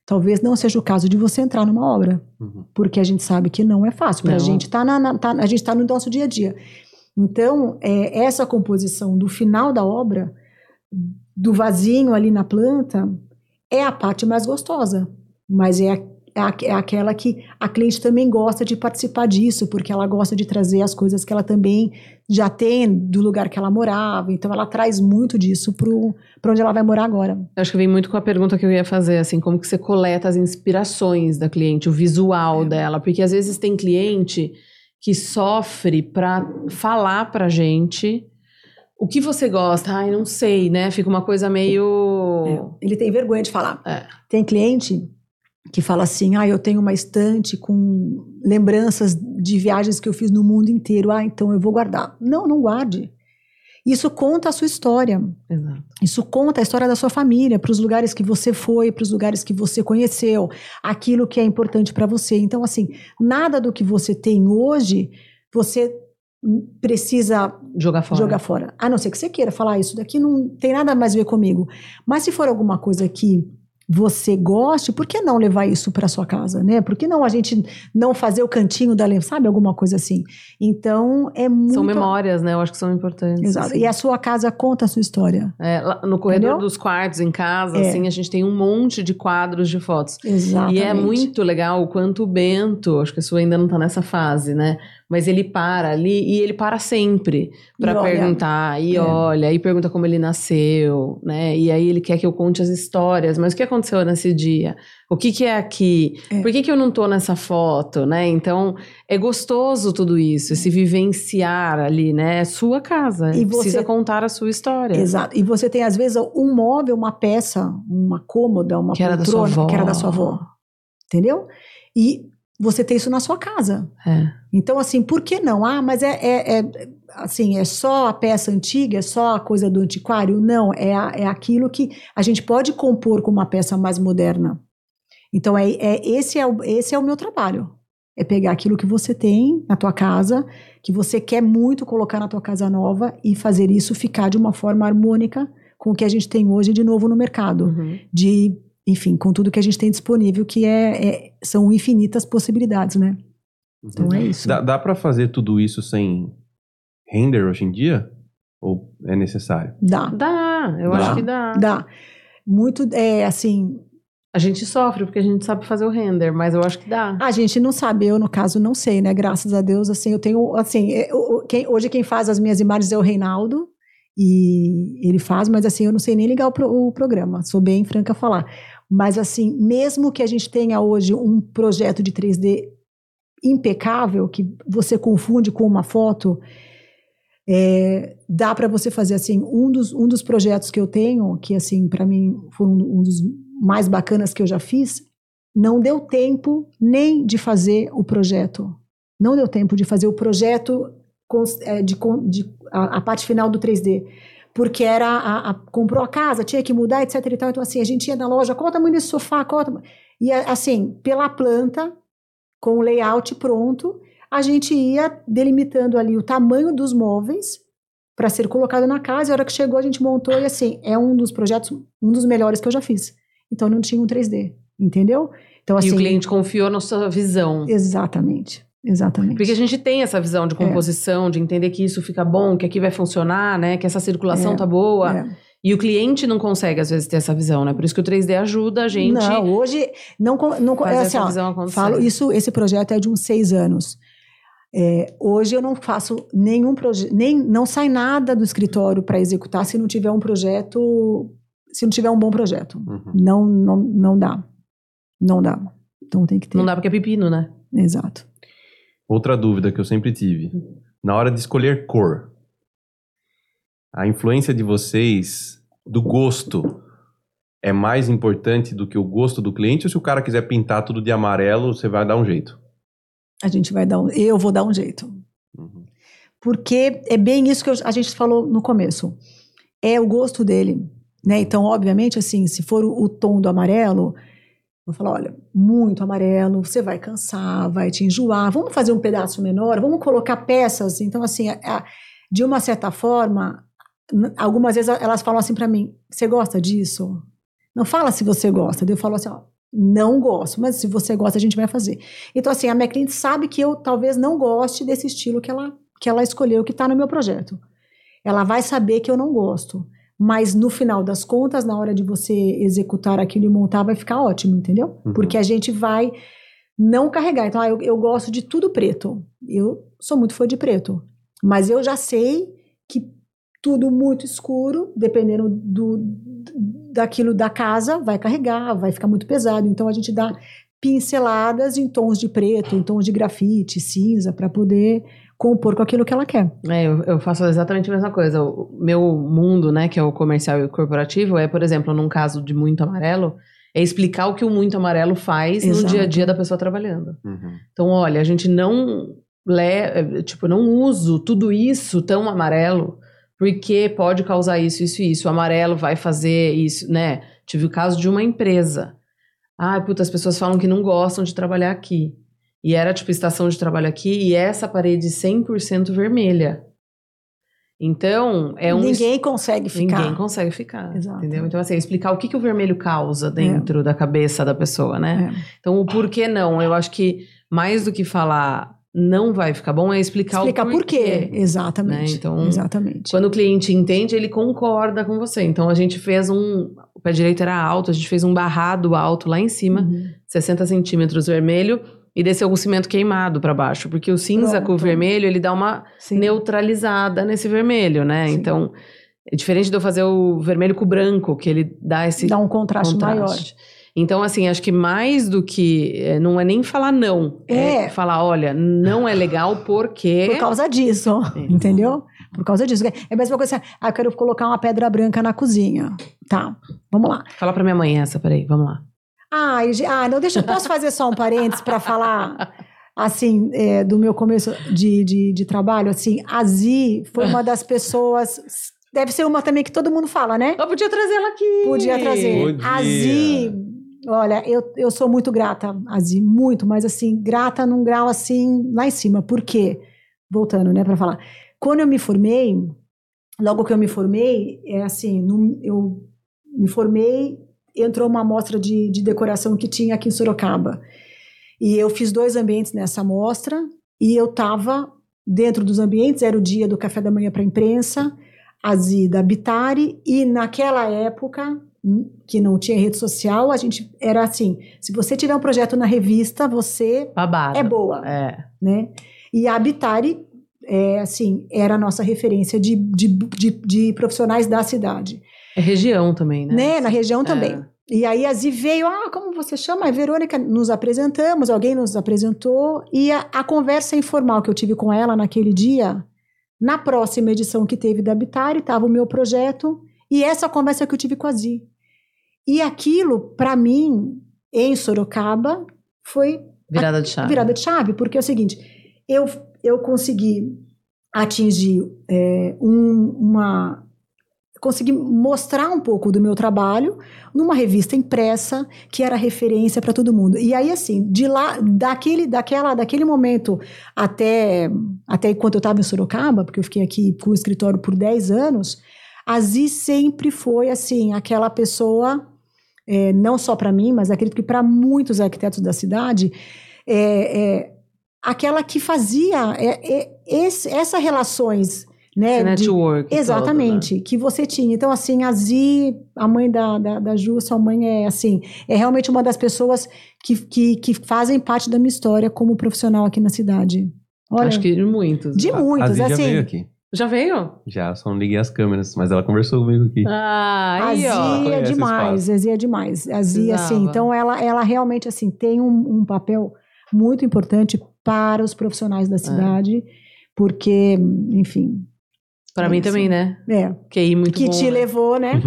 talvez não seja o caso de você entrar numa obra, Uhum. porque a gente sabe que não é fácil. Pra Não. gente tá na, na- tá- a gente está no nosso dia a dia. Então, é, essa composição do final da obra, do vasinho ali na planta, é a parte mais gostosa. Mas é, a- é, é aquela que a cliente também gosta de participar disso, porque ela gosta de trazer as coisas que ela também já tem do lugar que ela morava. Então, ela traz muito disso para onde ela vai morar agora. Eu acho que vem muito com a pergunta que eu ia fazer, assim, como que você coleta as inspirações da cliente, o visual É. dela, porque às vezes tem cliente que sofre pra falar pra gente o que você gosta, ai, não sei, né? Fica uma coisa meio Ele tem vergonha de falar. É. Tem cliente que fala assim: ah, eu tenho uma estante com lembranças de viagens que eu fiz no mundo inteiro. Ah, então eu vou guardar. Não, não guarde. Isso conta a sua história. Exato. Isso conta a história da sua família, para os lugares que você foi, para os lugares que você conheceu, aquilo que é importante para você. Então, assim, nada do que você tem hoje você precisa Jogar fora. jogar fora. A não ser que você queira falar, "Ah, isso daqui não tem nada mais a ver comigo. Mas se for alguma coisa que você goste, por que não levar isso para sua casa, né? Por que não a gente não fazer o cantinho da lembrança, sabe? Alguma coisa assim. Então, é muito... São memórias, né? Eu acho que são importantes. Exato. assim. E a sua casa conta a sua história. É, no corredor Entendeu? dos quartos, em casa, É. assim, a gente tem um monte de quadros de fotos. Exatamente. E é muito legal o quanto o Bento, acho que a sua ainda não tá nessa fase, né? Mas ele para ali e ele para sempre para perguntar, e É. olha, e pergunta como ele nasceu, né? E aí ele quer que eu conte as histórias, mas o que aconteceu nesse dia? O que que é aqui? É. Por que que eu não tô nessa foto, né? Então, é gostoso tudo isso, esse vivenciar ali, né? É sua casa, E precisa você- contar a sua história. Exato. E você tem, às vezes, um móvel, uma peça, uma cômoda, uma Que era da sua poltrona, avó. que era da sua avó. Entendeu? E você tem isso na sua casa. É. Então, assim, por que não? Ah, mas é, é, é, assim, é só a peça antiga, é só a coisa do antiquário? Não, é, a- é aquilo que a gente pode compor com uma peça mais moderna. Então, é, é, esse, é o, esse é o meu trabalho. É pegar aquilo que você tem na tua casa, que você quer muito colocar na tua casa nova e fazer isso ficar de uma forma harmônica com o que a gente tem hoje de novo no mercado Uhum. de, enfim, com tudo que a gente tem disponível, que é, é- são infinitas possibilidades, né? Então é isso. Dá, dá para fazer tudo isso sem render hoje em dia? Ou é necessário? Dá, Dá, eu Dá. acho que dá. dá. Muito, é assim, A gente sofre porque a gente sabe fazer o render, mas eu acho que dá. a gente não sabe, eu no caso não sei, né? Graças a Deus, assim, eu tenho, assim, é, o- o- quem- hoje quem faz as minhas imagens é o Reinaldo, e ele faz, mas assim, eu não sei nem ligar o, pro- o programa, sou bem franca a falar. Mas assim, mesmo que a gente tenha hoje um projeto de 3D impecável, que você confunde com uma foto, é, dá para você fazer assim, um dos, um dos projetos que eu tenho, que assim, para mim foi um, um dos mais bacanas que eu já fiz, não deu tempo nem de fazer o projeto. Não deu tempo de fazer o projeto é, de, de- a, a parte final do 3D. Porque era a, a- comprou a casa, tinha que mudar, etc. E tal. Então, assim, a gente ia na loja, qual o tamanho desse sofá? Qual? E assim, pela planta, com o layout pronto, a gente ia delimitando ali o tamanho dos móveis para ser colocado na casa. E a hora que chegou, a gente montou, e assim, é um dos projetos, um dos melhores que eu já fiz. então não tinha um 3D, entendeu? Então, assim, e o assim, cliente confiou na sua visão. Exatamente. Exatamente. Porque a gente tem essa visão de é. composição, é. de entender que isso fica bom, que aqui vai funcionar, né? Que essa circulação é. tá boa. É. E o cliente não consegue, às vezes, ter essa visão, né? Por isso que o 3D ajuda a gente. Não, hoje não, não é assim, ó, falo isso. Esse projeto é de uns seis anos. É, hoje eu não faço nenhum projeto, nem não sai nada do escritório para executar se não tiver um projeto, se não tiver um bom projeto. Uhum. Não, não, não dá, não dá. Então tem que ter. Não dá porque é pepino, né? Exato. Outra dúvida que eu sempre tive. Na hora de escolher cor, a influência de vocês do gosto é mais importante do que o gosto do cliente? Ou se o cara quiser pintar tudo de amarelo, você vai dar um jeito? A gente vai dar um. Eu vou dar um jeito. Uhum. Porque é bem isso que a gente falou no começo. É o gosto dele. Né? Então, obviamente, assim, se for o, o tom do amarelo, Vou falar, olha, muito amarelo, você vai cansar, vai te enjoar, vamos fazer um pedaço menor, vamos colocar peças. Então, assim, a, de uma certa forma, algumas vezes elas falam assim para mim, você gosta disso? Não fala se você gosta. Eu falo assim, ó, não gosto, mas se você gosta, a gente vai fazer. Então, assim, a minha cliente sabe que eu talvez não goste desse estilo que ela, que ela escolheu, que está no meu projeto. Ela vai saber que eu não gosto mas no final das contas, na hora de você executar aquilo e montar, vai ficar ótimo, entendeu? Uhum. Porque a gente vai não carregar. Então, ah, eu, eu gosto de tudo preto. Eu sou muito fã de preto. Mas eu já sei que tudo muito escuro, dependendo do, daquilo da casa, vai carregar, vai ficar muito pesado. Então, a gente dá pinceladas em tons de preto, em tons de grafite, cinza, para poder compor com aquilo que ela quer. É, eu, eu, faço exatamente a mesma coisa. O meu mundo, né, que é o comercial e o corporativo, é, por exemplo, num caso de muito amarelo, é explicar o que o muito amarelo faz Exato. no dia a dia da pessoa trabalhando. Uhum. Então, olha, a gente não le, é, tipo, não uso tudo isso tão amarelo porque pode causar isso, isso e isso. O amarelo vai fazer isso, né? Tive o caso de uma empresa. Ah, puta, as pessoas falam que não gostam de trabalhar aqui. E era tipo estação de trabalho aqui e essa parede 100% vermelha. Então, é um. Ninguém consegue ficar. Ninguém consegue ficar. Exato. Entendeu? Então, assim, explicar o que, que o vermelho causa dentro é. da cabeça da pessoa, né? É. Então, o porquê não. Eu acho que mais do que falar não vai ficar bom é explicar, explicar o porquê. Explicar por quê. Exatamente. Né? Então, Exatamente. quando o cliente entende, ele concorda com você. Então, a gente fez um. O pé direito era alto, a gente fez um barrado alto lá em cima, uhum. 60 centímetros vermelho e desceu com cimento queimado para baixo, porque o cinza Pronto. com o vermelho, ele dá uma Sim. neutralizada nesse vermelho, né? Sim. Então, é diferente de eu fazer o vermelho com o branco, que ele dá esse dá um contraste, contraste. maior. Então, assim, acho que mais do que. É, não é nem falar não. É. é falar, olha, não é legal porque. Por causa disso, é. entendeu? Por causa disso. É a mesma coisa assim, ah, eu quero colocar uma pedra branca na cozinha. Tá, vamos lá. Fala pra minha mãe essa, peraí, vamos lá. Ah, ah não, deixa, eu posso fazer só um parênteses para falar, assim, é, do meu começo de, de, de, trabalho, assim, a Zi foi uma das pessoas, deve ser uma também que todo mundo fala, né? Eu podia trazer ela aqui. Podia trazer. Podia. A Zi, olha, eu, eu sou muito grata a Zi, muito, mas assim, grata num grau assim, lá em cima, por quê? Voltando, né, para falar. Quando eu me formei, logo que eu me formei, é assim, eu me formei entrou uma amostra de, de decoração que tinha aqui em Sorocaba. E eu fiz dois ambientes nessa amostra e eu estava dentro dos ambientes, era o dia do café da manhã para a imprensa, a Zida Bitari, e naquela época, hum, que não tinha rede social, a gente era assim, se você tiver um projeto na revista, você Babado. é boa. É. Né? E a Bitari, é, assim, era a nossa referência de, de, de, de profissionais da cidade. É região também, né? né? Na região é. também. E aí a Zi veio, ah, como você chama? A Verônica, nos apresentamos, alguém nos apresentou, e a, a, conversa informal que eu tive com ela naquele dia, na próxima edição que teve da Habitare, estava o meu projeto, e essa conversa que eu tive com a Zi. E aquilo, para mim, em Sorocaba, foi... Virada de chave. Virada de chave, porque é o seguinte, eu, eu consegui atingir é, um, uma consegui mostrar um pouco do meu trabalho numa revista impressa que era referência para todo mundo. E aí assim, de lá daquele daquela daquele momento até até enquanto eu estava em Sorocaba, porque eu fiquei aqui com o escritório por 10 anos, a Zi sempre foi assim, aquela pessoa é, não só para mim, mas acredito que para muitos arquitetos da cidade, é, é aquela que fazia é, é, esse, essas relações né? Network. De, exatamente, todo, né? que você tinha. Então, assim, a Zi, a mãe da, da, da Ju, sua mãe é assim, é realmente uma das pessoas que, que, que fazem parte da minha história como profissional aqui na cidade. Olha, Acho que de muitos. De muitos, a Zi assim. Já veio aqui. Já veio? Já, só não liguei as câmeras, mas ela conversou comigo aqui. Ah, aí, a Zia é demais, a Zia é demais. A Zia, assim, então ela, ela realmente, assim, tem um, um papel muito importante para os profissionais da é. cidade, é. porque, enfim, para é mim isso. também, né? É. QI muito que bom. Que te né? levou, né?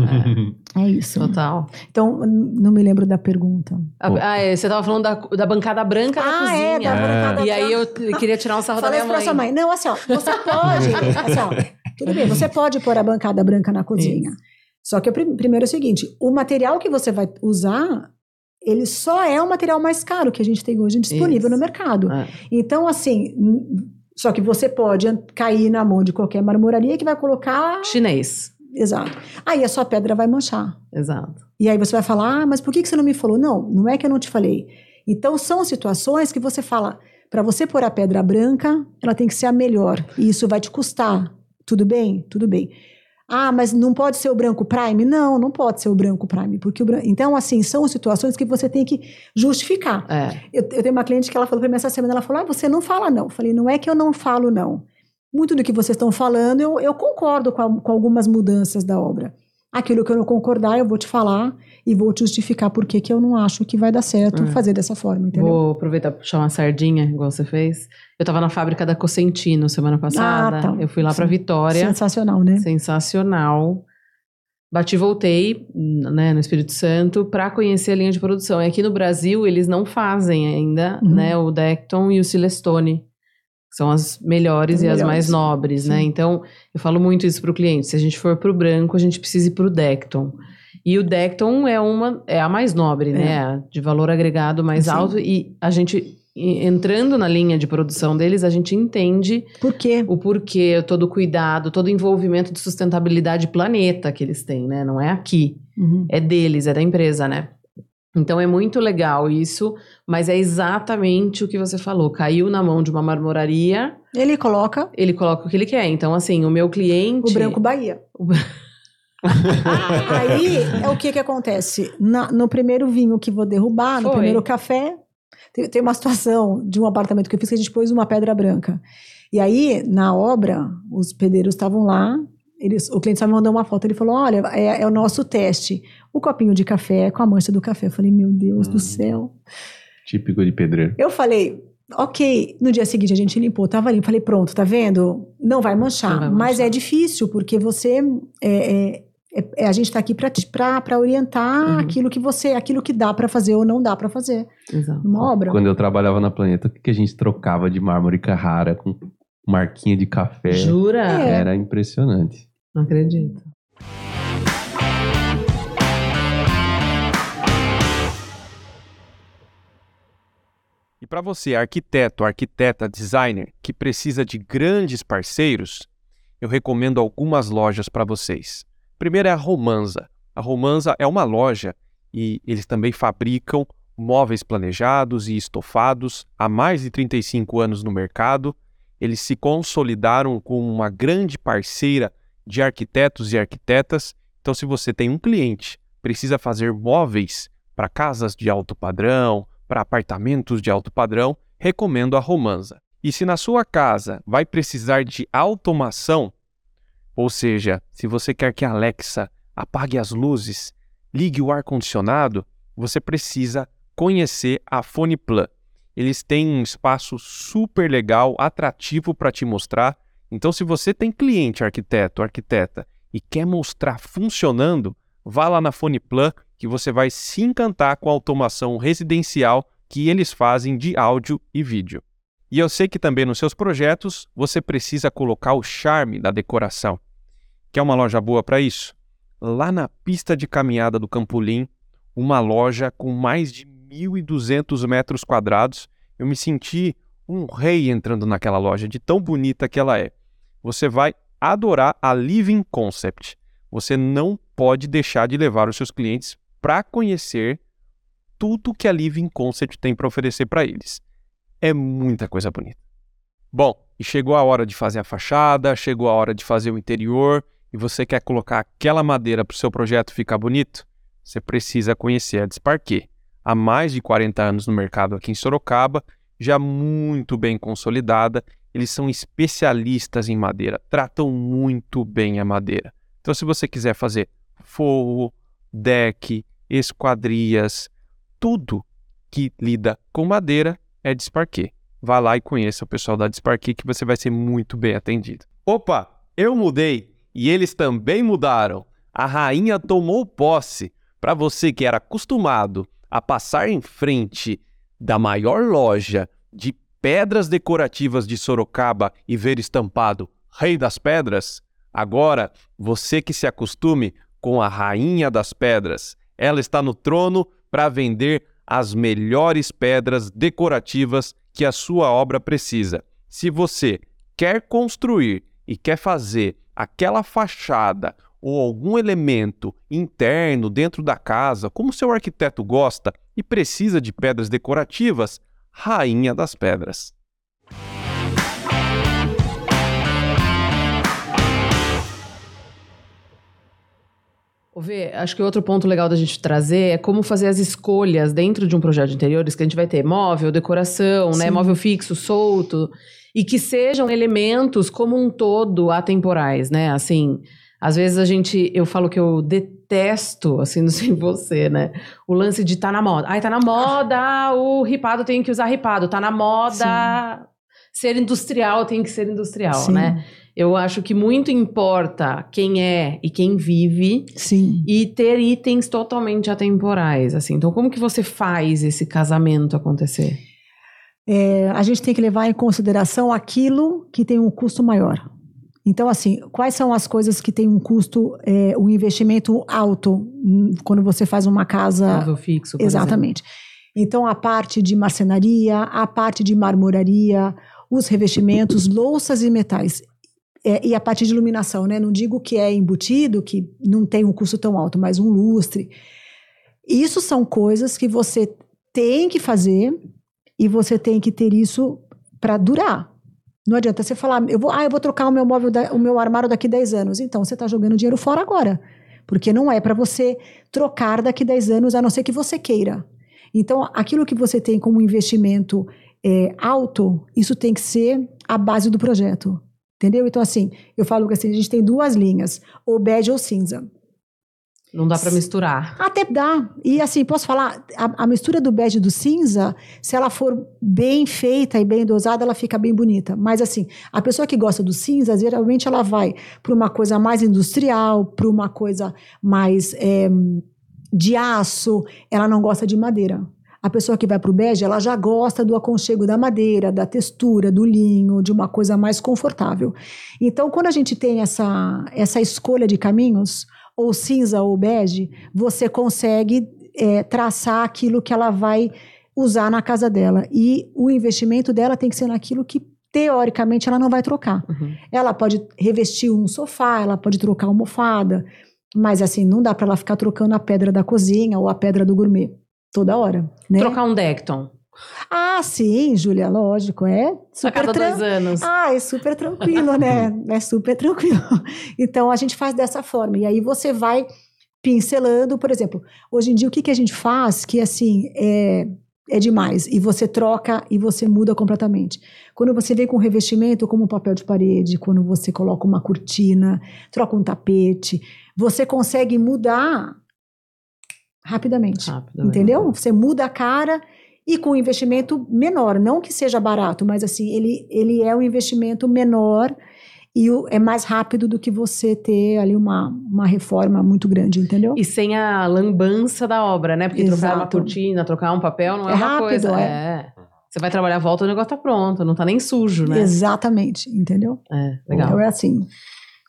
É. é. isso. Total. Então, não me lembro da pergunta. Ah, é, você estava falando da, da bancada branca ah, da cozinha. é, da bancada E aí eu queria tirar um sarro da minha mãe. sua mãe. Não, assim, ó, você pode... assim, ó, tudo bem, você pode pôr a bancada branca na cozinha. Isso. Só que o primeiro é o seguinte, o material que você vai usar ele só é o material mais caro que a gente tem hoje disponível Isso. no mercado. É. Então, assim, só que você pode cair na mão de qualquer marmoraria que vai colocar. Chinês. Exato. Aí a sua pedra vai manchar. Exato. E aí você vai falar: ah, mas por que você não me falou? Não, não é que eu não te falei. Então são situações que você fala: para você pôr a pedra branca, ela tem que ser a melhor. E isso vai te custar. Tudo bem? Tudo bem. Ah, mas não pode ser o branco prime? Não, não pode ser o branco prime, porque o branco... então assim são situações que você tem que justificar. É. Eu, eu, tenho uma cliente que ela falou para mim essa semana, ela falou: ah, você não fala não. Eu falei: não é que eu não falo não. Muito do que vocês estão falando, eu, eu concordo com, a, com algumas mudanças da obra. Aquilo que eu não concordar, eu vou te falar e vou te justificar por que eu não acho que vai dar certo é. fazer dessa forma, entendeu? Vou aproveitar para puxar uma sardinha, igual você fez. Eu estava na fábrica da Cosentino semana passada. Ah, tá. Eu fui lá para Vitória. Sensacional, né? Sensacional. Bati e voltei, né, no Espírito Santo, para conhecer a linha de produção. E aqui no Brasil, eles não fazem ainda, uhum. né, o Decton e o Silestone são as melhores as e melhores. as mais nobres, né? Sim. né? Então, eu falo muito isso para o cliente. Se a gente for para o branco, a gente precisa ir para o Decton. E o Decton é uma é a mais nobre, né? é. né? De valor agregado mais Sim. alto. E a gente, entrando na linha de produção deles, a gente entende Por quê? o porquê, todo o cuidado, todo o envolvimento de sustentabilidade planeta que eles têm, né? Não é aqui. Uhum. É deles, é da empresa, né? Então é muito legal isso, mas é exatamente o que você falou. Caiu na mão de uma marmoraria. Ele coloca. Ele coloca o que ele quer. Então, assim, o meu cliente. O Branco Bahia. O... Aí é o que que acontece? Na, no primeiro vinho que vou derrubar, no Foi. primeiro café, tem, tem, uma situação de um apartamento que eu fiz que a gente pôs uma pedra branca. E aí, na obra, os pedreiros estavam lá, eles, o cliente só me mandou uma foto, ele falou, olha, é, é, o nosso teste. O copinho de café com a mancha do café. Eu falei, meu Deus hum, do céu. Típico de pedreiro. Eu falei, ok. No dia seguinte a gente limpou, tava limpo. Falei, pronto, tá vendo? Não vai manchar. Não vai manchar. Mas é difícil, porque você... É, é, é, a gente está aqui para orientar uhum. aquilo que você, aquilo que dá para fazer ou não dá para fazer Exato. numa obra. Quando eu trabalhava na Planeta, o que a gente trocava de mármore Carrara com marquinha de café? Jura? Era impressionante. Não acredito. E para você, arquiteto, arquiteta, designer, que precisa de grandes parceiros, eu recomendo algumas lojas para vocês. Primeiro é a Romanza. A Romanza é uma loja e eles também fabricam móveis planejados e estofados há mais de 35 anos no mercado. Eles se consolidaram como uma grande parceira de arquitetos e arquitetas. Então, se você tem um cliente, precisa fazer móveis para casas de alto padrão, para apartamentos de alto padrão, recomendo a Romanza. E se na sua casa vai precisar de automação, ou seja, se você quer que a Alexa apague as luzes, ligue o ar-condicionado, você precisa conhecer a PhonePlus. Eles têm um espaço super legal, atrativo para te mostrar então, se você tem cliente arquiteto, arquiteta e quer mostrar funcionando, vá lá na PhonePlug que você vai se encantar com a automação residencial que eles fazem de áudio e vídeo. E eu sei que também nos seus projetos você precisa colocar o charme da decoração. Quer uma loja boa para isso? Lá na pista de caminhada do Campolim, uma loja com mais de 1.200 metros quadrados, eu me senti um rei entrando naquela loja, de tão bonita que ela é você vai adorar a Living Concept. Você não pode deixar de levar os seus clientes para conhecer tudo que a Living Concept tem para oferecer para eles. É muita coisa bonita. Bom, e chegou a hora de fazer a fachada, chegou a hora de fazer o interior, e você quer colocar aquela madeira para o seu projeto ficar bonito? Você precisa conhecer a Desparquet. Há mais de 40 anos no mercado aqui em Sorocaba, já muito bem consolidada, eles são especialistas em madeira, tratam muito bem a madeira. Então, se você quiser fazer forro, deck, esquadrias, tudo que lida com madeira é Desparquet. Vá lá e conheça o pessoal da Desparquet que você vai ser muito bem atendido. Opa, eu mudei e eles também mudaram. A rainha tomou posse. Para você que era acostumado a passar em frente da maior loja de pedras decorativas de Sorocaba e ver estampado Rei das Pedras, agora você que se acostume com a Rainha das Pedras. Ela está no trono para vender as melhores pedras decorativas que a sua obra precisa. Se você quer construir e quer fazer aquela fachada ou algum elemento interno dentro da casa, como seu arquiteto gosta e precisa de pedras decorativas, Rainha das Pedras. Vê, acho que outro ponto legal da gente trazer é como fazer as escolhas dentro de um projeto de interiores, que a gente vai ter móvel, decoração, né, móvel fixo, solto, e que sejam elementos como um todo atemporais, né? Assim, às vezes a gente, eu falo que eu detesto, assim, não sei você, né? O lance de tá na moda. Ai, tá na moda, o ripado tem que usar ripado, tá na moda Sim. ser industrial, tem que ser industrial, Sim. né? Eu acho que muito importa quem é e quem vive. Sim. E ter itens totalmente atemporais, assim. Então, como que você faz esse casamento acontecer? É, a gente tem que levar em consideração aquilo que tem um custo maior. Então, assim, quais são as coisas que têm um custo, é, um investimento alto hum, quando você faz uma casa. Móvel fixo, por Exatamente. Exemplo. Então, a parte de marcenaria, a parte de marmoraria, os revestimentos, louças e metais é, e a parte de iluminação, né? Não digo que é embutido, que não tem um custo tão alto, mas um lustre. Isso são coisas que você tem que fazer e você tem que ter isso para durar. Não adianta você falar, eu vou, ah, eu vou trocar o meu móvel, da, o meu armário daqui 10 anos. Então você está jogando dinheiro fora agora. Porque não é para você trocar daqui 10 anos, a não ser que você queira. Então, aquilo que você tem como investimento é, alto, isso tem que ser a base do projeto. Entendeu? Então, assim, eu falo que assim, a gente tem duas linhas, ou bege ou cinza. Não dá para misturar. Até dá. E assim, posso falar, a, a, mistura do bege e do cinza, se ela for bem feita e bem dosada, ela fica bem bonita. Mas assim, a pessoa que gosta do cinza, geralmente ela vai para uma coisa mais industrial, para uma coisa mais é, de aço, ela não gosta de madeira. A pessoa que vai para o bege, ela já gosta do aconchego da madeira, da textura, do linho, de uma coisa mais confortável. Então, quando a gente tem essa, essa escolha de caminhos, ou cinza ou bege, você consegue é, traçar aquilo que ela vai usar na casa dela. E o investimento dela tem que ser naquilo que teoricamente ela não vai trocar. Uhum. Ela pode revestir um sofá, ela pode trocar uma almofada, mas assim, não dá para ela ficar trocando a pedra da cozinha ou a pedra do gourmet toda hora. Né? Trocar um Decton. Ah, sim, Júlia, lógico, é super a cada dois anos. Ah, é super tranquilo, né? é super tranquilo. Então a gente faz dessa forma e aí você vai pincelando, por exemplo, hoje em dia o que, que a gente faz que assim é é demais e você troca e você muda completamente. Quando você vem com revestimento como papel de parede, quando você coloca uma cortina, troca um tapete, você consegue mudar rapidamente. rapidamente. Entendeu? Você muda a cara e com um investimento menor, não que seja barato, mas assim, ele, ele é um investimento menor e o, é mais rápido do que você ter ali uma, uma reforma muito grande, entendeu? E sem a lambança da obra, né? Porque Exato. trocar uma cortina, trocar um papel não é, é uma rápido, coisa. É. é. Você vai trabalhar a volta, o negócio tá pronto, não tá nem sujo, né? Exatamente, entendeu? É, legal. Então é assim.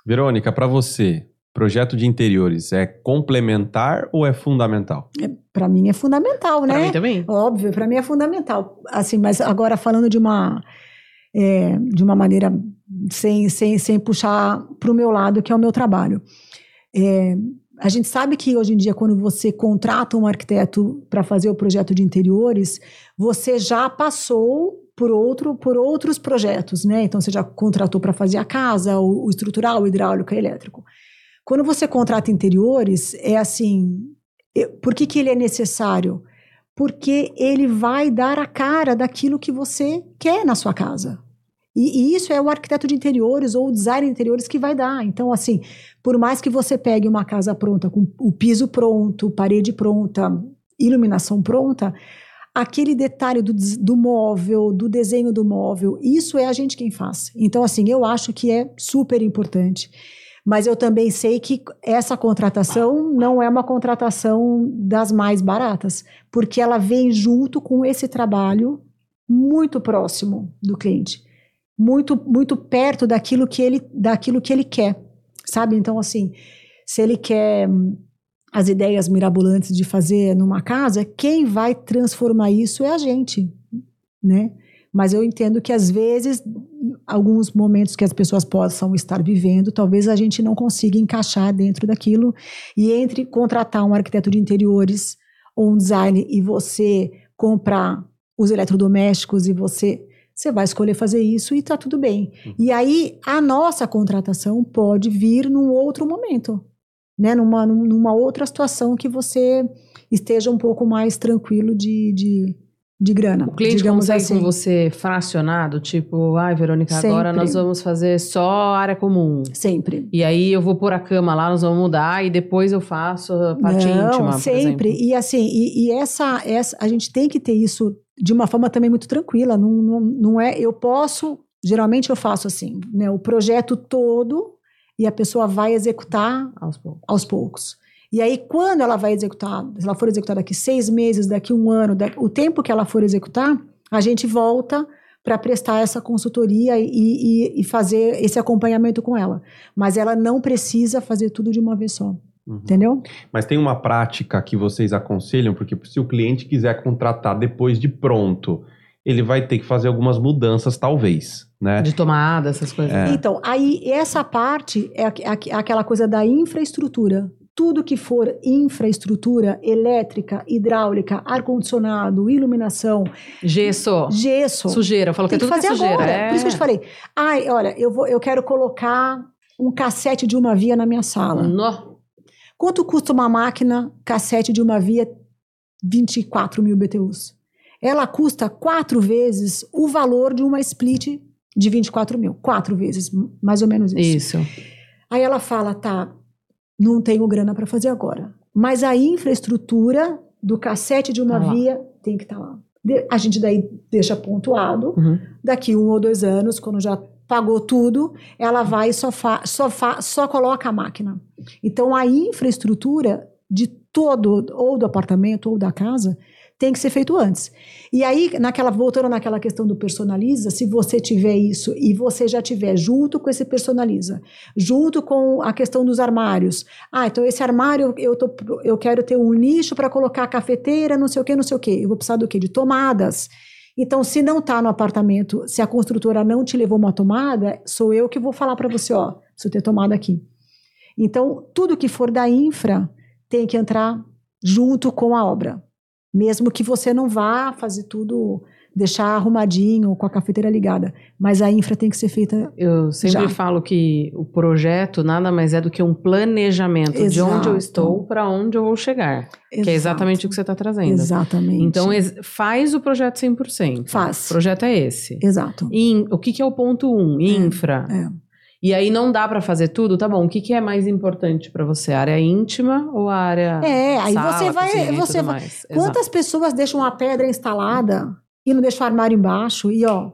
Verônica, para você, Projeto de interiores é complementar ou é fundamental? É, para mim é fundamental, né? Para mim também. Óbvio, para mim é fundamental. Assim, mas agora falando de uma é, de uma maneira sem, sem, sem puxar para o meu lado, que é o meu trabalho. É, a gente sabe que hoje em dia, quando você contrata um arquiteto para fazer o projeto de interiores, você já passou por, outro, por outros projetos, né? Então, você já contratou para fazer a casa, o, o estrutural, o hidráulico, o elétrico. Quando você contrata interiores, é assim, por que, que ele é necessário? Porque ele vai dar a cara daquilo que você quer na sua casa. E, e, isso é o arquiteto de interiores ou o design de interiores que vai dar. Então, assim, por mais que você pegue uma casa pronta, com o piso pronto, parede pronta, iluminação pronta, aquele detalhe do, do móvel, do desenho do móvel, isso é a gente quem faz. Então, assim, eu acho que é super importante. Mas eu também sei que essa contratação não é uma contratação das mais baratas, porque ela vem junto com esse trabalho muito próximo do cliente, muito muito perto daquilo que ele daquilo que ele quer, sabe? Então assim, se ele quer hum, as ideias mirabolantes de fazer numa casa, quem vai transformar isso é a gente, né? Mas eu entendo que às vezes alguns momentos que as pessoas possam estar vivendo, talvez a gente não consiga encaixar dentro daquilo. E entre contratar um arquiteto de interiores ou um design e você comprar os eletrodomésticos e você você vai escolher fazer isso e está tudo bem. Uhum. E aí a nossa contratação pode vir num outro momento, né? Numa, numa outra situação que você esteja um pouco mais tranquilo de, de de grana. O cliente consegue assim. com você fracionado, tipo, ai, Verônica, Sempre. agora nós vamos fazer só área comum. Sempre. E aí eu vou pôr a cama lá, nós vamos mudar e depois eu faço a parte Não, íntima. Sempre. E assim, e, e, essa, essa, a gente tem que ter isso de uma forma também muito tranquila. Não, não, não é, eu posso, geralmente eu faço assim, né? O projeto todo e a pessoa vai executar aos poucos. Aos poucos. E aí, quando ela vai executar, se ela for executar daqui seis meses, daqui um ano, daqui, o tempo que ela for executar, a gente volta para prestar essa consultoria e, e, e, fazer esse acompanhamento com ela. Mas ela não precisa fazer tudo de uma vez só. Uhum. Entendeu? Mas tem uma prática que vocês aconselham, porque se o cliente quiser contratar depois de pronto, ele vai ter que fazer algumas mudanças, talvez, né? De tomada, essas coisas. É. Então, aí essa parte é, é aquela coisa da infraestrutura tudo que for infraestrutura elétrica, hidráulica, ar-condicionado, iluminação. Gesso. Gesso. Sujeira. Eu falo que, é tudo fazer que é sujeira. Agora. É. Por isso que eu te falei. Ai, olha, eu, vou, eu quero colocar um cassete de uma via na minha sala. No. Quanto custa uma máquina cassete de uma via? 24 mil BTUs. Ela custa quatro vezes o valor de uma split de 24 mil. Quatro vezes, mais ou menos isso. Isso. Aí ela fala, tá, não tenho grana para fazer agora. Mas a infraestrutura do cassete de uma tá via tem que estar tá lá. A gente daí deixa pontuado. Uhum. Daqui um ou dois anos, quando já pagou tudo, ela vai e só, só, só coloca a máquina. Então, a infraestrutura de todo, ou do apartamento ou da casa, tem que ser feito antes. E aí, naquela, voltando naquela questão do personaliza, se você tiver isso e você já tiver junto com esse personaliza, junto com a questão dos armários. Ah, então esse armário eu, tô, eu quero ter um nicho para colocar cafeteira, não sei o que, não sei o que. Eu vou precisar do quê? De tomadas. Então, se não está no apartamento, se a construtora não te levou uma tomada, sou eu que vou falar para você, ó, preciso ter tomada aqui. Então, tudo que for da infra tem que entrar junto com a obra. Mesmo que você não vá fazer tudo, deixar arrumadinho, com a cafeteira ligada. Mas a infra tem que ser feita. Eu sempre já. falo que o projeto nada mais é do que um planejamento Exato. de onde eu estou para onde eu vou chegar. Exato. Que é exatamente o que você está trazendo. Exatamente. Então, faz o projeto 100%. Faz. O projeto é esse. Exato. In, o que, que é o ponto 1? Um? Infra. É. é. E aí não dá para fazer tudo, tá bom? O que, que é mais importante para você? A área íntima ou a área É, aí sala, você vai, você vai. Mais. Quantas Exato. pessoas deixam a pedra instalada e não deixam o armário embaixo e ó,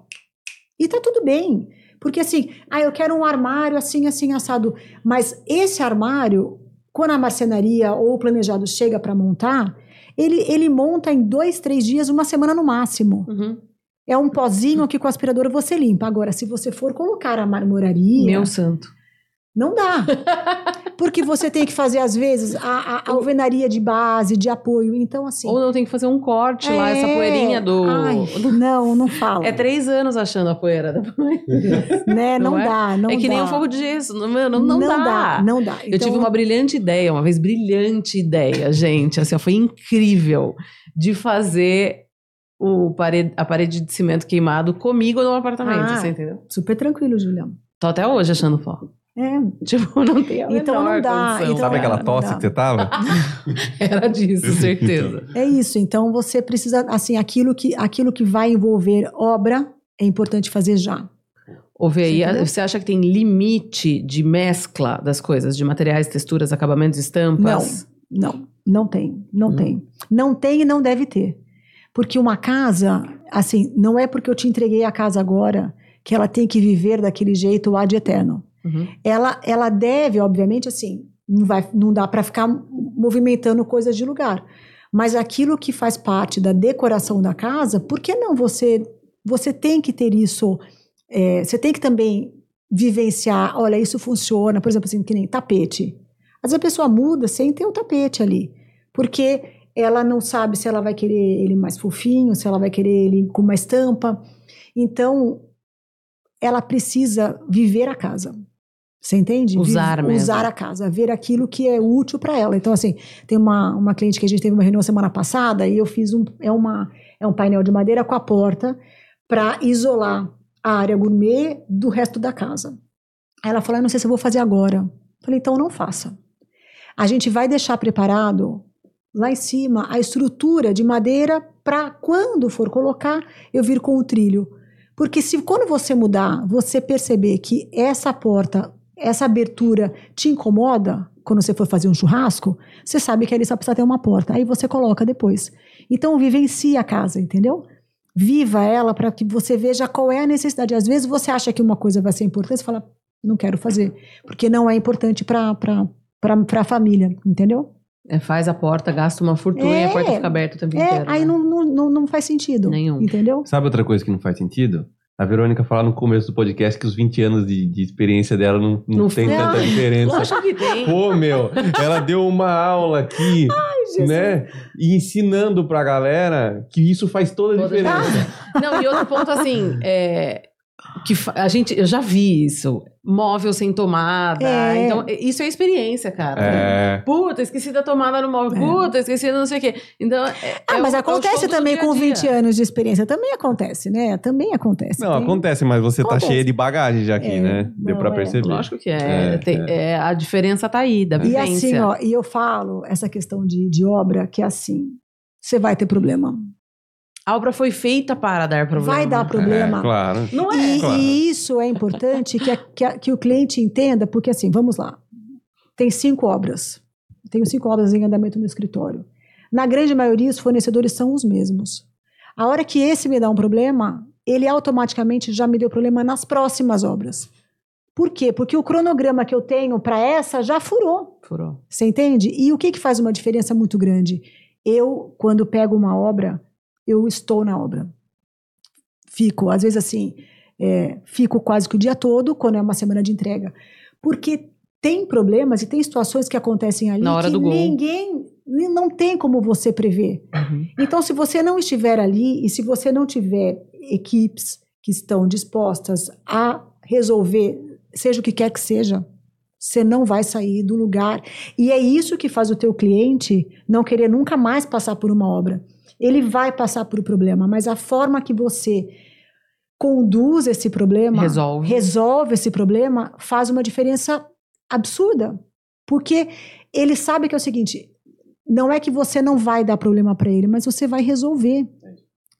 e tá tudo bem. Porque assim, ah, eu quero um armário assim, assim, assado. Mas esse armário, quando a marcenaria ou o planejado chega para montar, ele, ele monta em dois, três dias, uma semana no máximo. Uhum. É um pozinho que com o aspirador você limpa. Agora, se você for colocar a marmoraria. Meu santo. Não dá. Porque você tem que fazer, às vezes, a, a, alvenaria de base, de apoio. Então, assim. Ou não tem que fazer um corte é... lá, essa é. poeirinha do. Ai, não, não fala. É três anos achando a poeira depois. né? Não, não é? dá, não É que dá. nem um fogo de gesso. Não, não, não, não dá. dá. Não dá. Então... Eu tive então uma brilhante ideia, uma vez, brilhante ideia, gente. Assim, foi incrível de fazer o parede, a parede de cimento queimado comigo no apartamento, ah, você entendeu? Super tranquilo, Julião. Tô até hoje achando fogo. É. Tipo, não tem a Então não dá. Então, Sabe aquela tosse que você tava? Era disso, certeza. É isso. Então você precisa, assim, aquilo que, aquilo que vai envolver obra é importante fazer já. Ouve aí, você acha que tem limite de mescla das coisas, de materiais, texturas, acabamentos, estampas? Não, não, não tem, não hum. tem. Não tem e não deve ter. Porque uma casa, assim, não é porque eu te entreguei a casa agora que ela tem que viver daquele jeito ad eterno. Uhum. Ela, ela deve, obviamente, assim, não, vai, não dá para ficar movimentando coisas de lugar. Mas aquilo que faz parte da decoração da casa, por que não você você tem que ter isso? É, você tem que também vivenciar. Olha, isso funciona. Por exemplo, assim, que nem tapete. Às vezes a pessoa muda sem ter o tapete ali, porque ela não sabe se ela vai querer ele mais fofinho, se ela vai querer ele com uma estampa. Então, ela precisa viver a casa. Você entende? Usar mesmo. Usar a casa, ver aquilo que é útil para ela. Então, assim, tem uma, uma cliente que a gente teve uma reunião semana passada e eu fiz um, é uma, é um painel de madeira com a porta para isolar a área gourmet do resto da casa. Ela falou, eu não sei se eu vou fazer agora. Eu falei, então não faça. A gente vai deixar preparado lá em cima a estrutura de madeira para quando for colocar, eu vir com o trilho. Porque se quando você mudar, você perceber que essa porta essa abertura te incomoda quando você for fazer um churrasco, você sabe que ali só precisa ter uma porta. Aí você coloca depois. Então, vivencie a casa, entendeu? Viva ela para que você veja qual é a necessidade. Às vezes você acha que uma coisa vai ser importante, você fala, não quero fazer, porque não é importante para a família, entendeu? É, faz a porta, gasta uma fortuna é, e a porta fica aberta o tempo é, inteiro. Aí né? não, não, não faz sentido. Nenhum. Entendeu? Sabe outra coisa que não faz sentido? A Verônica fala no começo do podcast que os 20 anos de, de experiência dela não, não, não tem tanta diferença. Lógico que tem. Pô, meu, ela deu uma aula aqui, Ai, né? E ensinando pra galera que isso faz toda a diferença. Não, e outro ponto assim, é, que a gente, eu já vi isso móvel sem tomada. É. Então, isso é experiência, cara. É. Puta, esqueci da tomada no móvel. É. Puta, esqueci da não sei o quê. Então, é, ah, é mas o, acontece também com 20 anos de experiência. Também acontece, né? Também acontece. Não, tem... acontece, mas você tá acontece. tá cheia de bagagem já aqui, é. né? Deu é. perceber. Lógico que é. Tem, a diferença tá aí, da vivência. E assim, ó, e eu falo essa questão de, de obra, que é assim, você vai ter problema. A obra foi feita para dar problema. Vai dar problema. É, claro. Não é? E, claro. e isso é importante que, a, que, a, que, o cliente entenda, porque assim, vamos lá. Tem cinco obras. Tenho cinco obras em andamento no escritório. Na grande maioria, os fornecedores são os mesmos. A hora que esse me dá um problema, ele automaticamente já me deu problema nas próximas obras. Por quê? Porque o cronograma que eu tenho para essa já furou. Furou. Você entende? E o que, que faz uma diferença muito grande? Eu, quando pego uma obra, eu estou na obra. Fico, às vezes assim, é, fico quase que o dia todo, quando é uma semana de entrega. Porque tem problemas e tem situações que acontecem ali que ninguém não tem como você prever. Uhum. Então, se você não estiver ali e se você não tiver equipes que estão dispostas a resolver, seja o que quer que seja, você não vai sair do lugar. E é isso que faz o teu cliente não querer nunca mais passar por uma obra ele vai passar por um problema, mas a forma que você conduz esse problema, resolve, resolve esse problema, faz uma diferença absurda. Porque ele sabe que é o seguinte: não é que você não vai dar problema para ele, mas você vai resolver.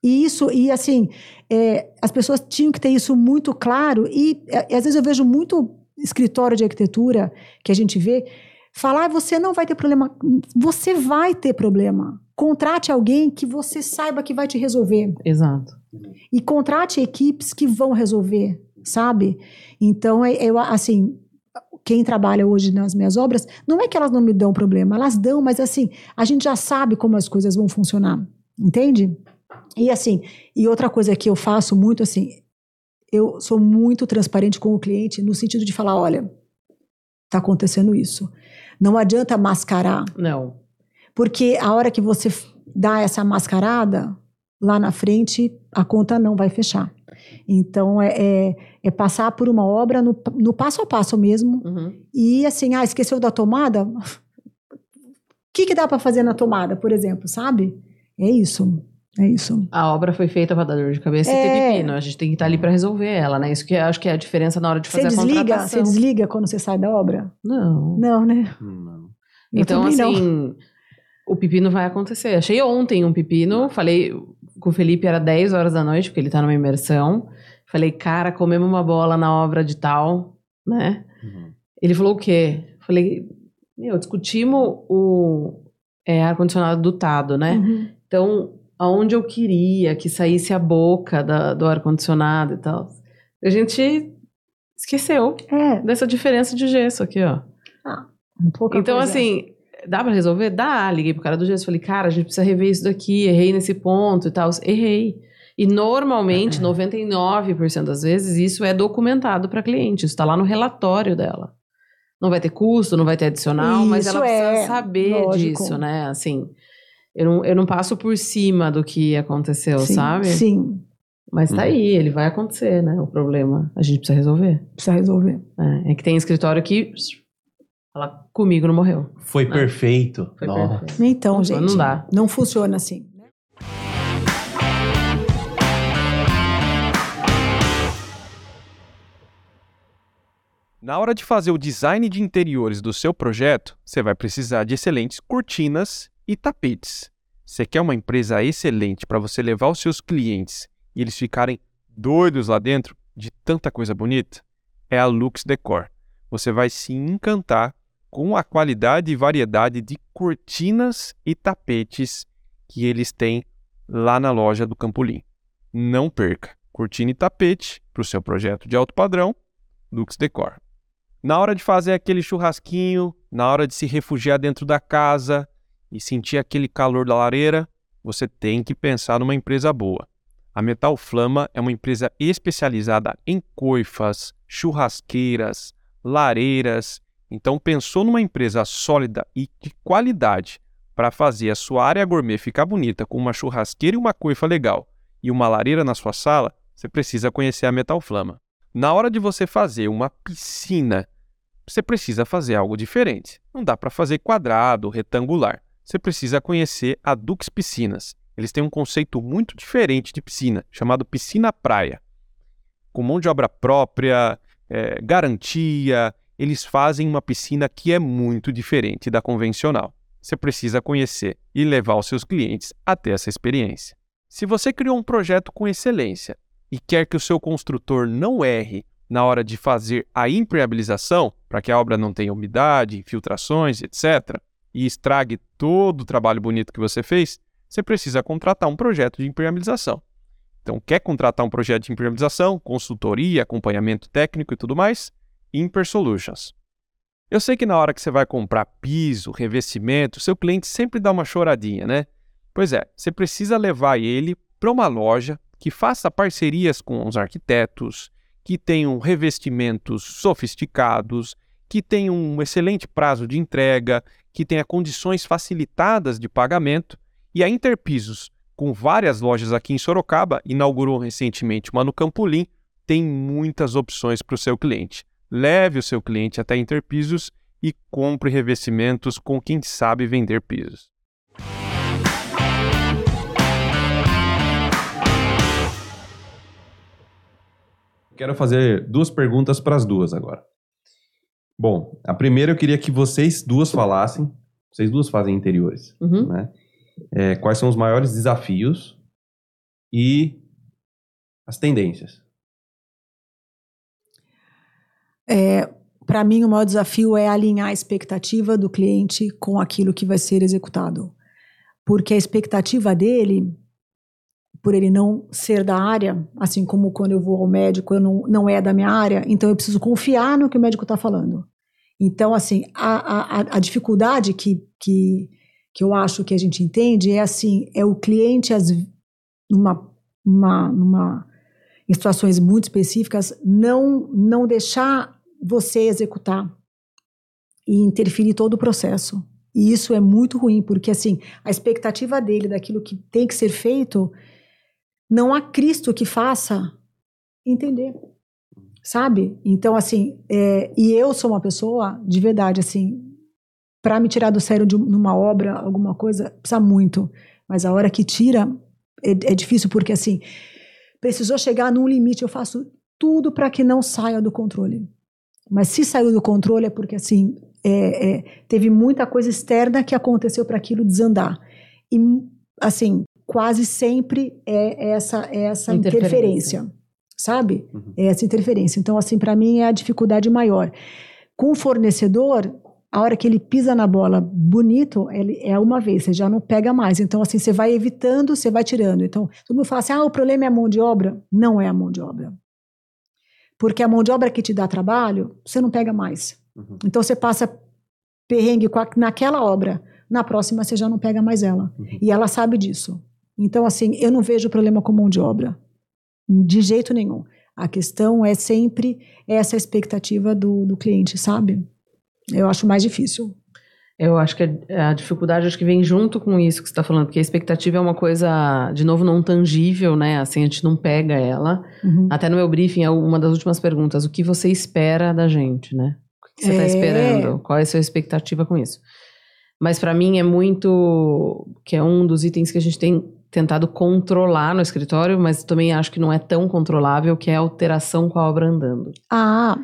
E isso, e assim, é, as pessoas tinham que ter isso muito claro, e, e às vezes eu vejo muito escritório de arquitetura que a gente vê falar, ah, você não vai ter problema. Você vai ter problema. Contrate alguém que você saiba que vai te resolver. Exato. E contrate equipes que vão resolver, sabe? Então, é, eu, assim, quem trabalha hoje nas minhas obras, não é que elas não me dão problema, elas dão, mas assim, a gente já sabe como as coisas vão funcionar, entende? E assim, e outra coisa que eu faço muito assim, eu sou muito transparente com o cliente no sentido de falar, olha, está acontecendo isso. Não adianta mascarar. Não. Porque a hora que você dá essa mascarada, lá na frente a conta não vai fechar. Então, é, é, é passar por uma obra no, no passo a passo mesmo. Uhum. E assim, ah, esqueceu da tomada? O que, que dá para fazer na tomada, por exemplo, sabe? É isso. É isso. A obra foi feita para dar dor de cabeça é... e ter pepino. A gente tem que estar tá ali para resolver ela, né? Isso que acho que é a diferença na hora de fazer você desliga, a contratação. Você desliga quando você sai da obra? Não. Não, né? Não. Então, assim, não. O pepino vai acontecer. Achei ontem um pepino, falei com o Felipe, era 10 horas da noite, porque ele tá numa imersão. Falei, cara, comemos uma bola na obra de tal, né? Uhum. Ele falou o quê? Falei, meu, discutimos o é, ar-condicionado dotado, né? Uhum. Então, aonde eu queria que saísse a boca da, do ar-condicionado e tal. A gente esqueceu é. dessa diferença de gesso aqui, ó. Ah, um pouco Então, assim, dá para resolver? Dá. Liguei pro cara do gesso, falei, cara, a gente precisa rever isso daqui, errei nesse ponto e tal. Errei. E normalmente, 99% das vezes, isso é documentado para cliente, isso está lá no relatório dela. Não vai ter custo, não vai ter adicional, isso mas ela precisa é, saber lógico. disso, né? Assim, eu não, eu não passo por cima do que aconteceu, sim, sabe? Sim. Mas tá hum. aí, ele vai acontecer, né? O problema. A gente precisa resolver. Precisa resolver. É, é que tem escritório que. Ela comigo não morreu. Foi né? perfeito. Foi perfeito. Então, gente. Não dá. Não funciona assim. Na hora de fazer o design de interiores do seu projeto, você vai precisar de excelentes cortinas e tapetes. Você quer uma empresa excelente para você levar os seus clientes e eles ficarem doidos lá dentro de tanta coisa bonita? É a Lux Decor. Você vai se encantar com a qualidade e variedade de cortinas e tapetes que eles têm lá na loja do Campolim. Não perca! Cortina e tapete para o seu projeto de alto padrão, Lux Decor. Na hora de fazer aquele churrasquinho, na hora de se refugiar dentro da casa, e sentir aquele calor da lareira, você tem que pensar numa empresa boa. A Metal Flama é uma empresa especializada em coifas, churrasqueiras, lareiras. Então, pensou numa empresa sólida e de qualidade para fazer a sua área gourmet ficar bonita com uma churrasqueira e uma coifa legal e uma lareira na sua sala, você precisa conhecer a Metal Flama. Na hora de você fazer uma piscina, você precisa fazer algo diferente. Não dá para fazer quadrado, retangular você precisa conhecer a Dux Piscinas. Eles têm um conceito muito diferente de piscina, chamado piscina praia. Com mão de obra própria, é, garantia, eles fazem uma piscina que é muito diferente da convencional. Você precisa conhecer e levar os seus clientes até essa experiência. Se você criou um projeto com excelência e quer que o seu construtor não erre na hora de fazer a impermeabilização, para que a obra não tenha umidade, infiltrações, etc., e estrague todo o trabalho bonito que você fez, você precisa contratar um projeto de impermeabilização. Então, quer contratar um projeto de impermeabilização, consultoria, acompanhamento técnico e tudo mais? Imper Solutions. Eu sei que na hora que você vai comprar piso, revestimento, seu cliente sempre dá uma choradinha, né? Pois é, você precisa levar ele para uma loja que faça parcerias com os arquitetos, que tenham revestimentos sofisticados, que tenham um excelente prazo de entrega, que tenha condições facilitadas de pagamento, e a Interpisos, com várias lojas aqui em Sorocaba, inaugurou recentemente uma no Campolim, tem muitas opções para o seu cliente. Leve o seu cliente até Interpisos e compre revestimentos com quem sabe vender pisos. Quero fazer duas perguntas para as duas agora. Bom, a primeira eu queria que vocês duas falassem, vocês duas fazem interiores, uhum. né? É, quais são os maiores desafios e as tendências? É, Para mim, o maior desafio é alinhar a expectativa do cliente com aquilo que vai ser executado. Porque a expectativa dele, por ele não ser da área, assim como quando eu vou ao médico, eu não, não é da minha área, então eu preciso confiar no que o médico está falando. Então, assim, a, a, a dificuldade que, que, que eu acho que a gente entende é assim, é o cliente, as, numa, uma, numa, em situações muito específicas, não, não deixar você executar. e interferir todo o processo. E isso é muito ruim, porque assim, a expectativa dele daquilo que tem que ser feito, não há Cristo que faça entender. Sabe? Então, assim, é, e eu sou uma pessoa, de verdade, assim, para me tirar do sério de uma obra, alguma coisa, precisa muito. Mas a hora que tira, é, é difícil, porque assim, precisou chegar num limite, eu faço tudo para que não saia do controle. Mas se saiu do controle é porque assim é, é, teve muita coisa externa que aconteceu para aquilo desandar. E assim quase sempre é essa é essa interferência, interferência sabe? Uhum. É essa interferência. Então assim para mim é a dificuldade maior. Com o fornecedor a hora que ele pisa na bola bonito, ele é uma vez, você já não pega mais. Então, assim, você vai evitando, você vai tirando. Então, todo mundo fala assim: ah, o problema é a mão de obra. Não é a mão de obra. Porque a mão de obra que te dá trabalho, você não pega mais. Uhum. Então você passa perrengue naquela obra, na próxima você já não pega mais ela. Uhum. E ela sabe disso. Então, assim, eu não vejo problema com mão de obra. De jeito nenhum. A questão é sempre essa expectativa do, do cliente, sabe? Eu acho mais difícil. Eu acho que a dificuldade acho que vem junto com isso que você está falando, porque a expectativa é uma coisa, de novo, não tangível, né? Assim, a gente não pega ela. Uhum. Até no meu briefing, é uma das últimas perguntas: o que você espera da gente, né? O que você está é. esperando? Qual é a sua expectativa com isso? Mas para mim é muito. que é um dos itens que a gente tem tentado controlar no escritório, mas também acho que não é tão controlável, que é a alteração com a obra andando. Ah.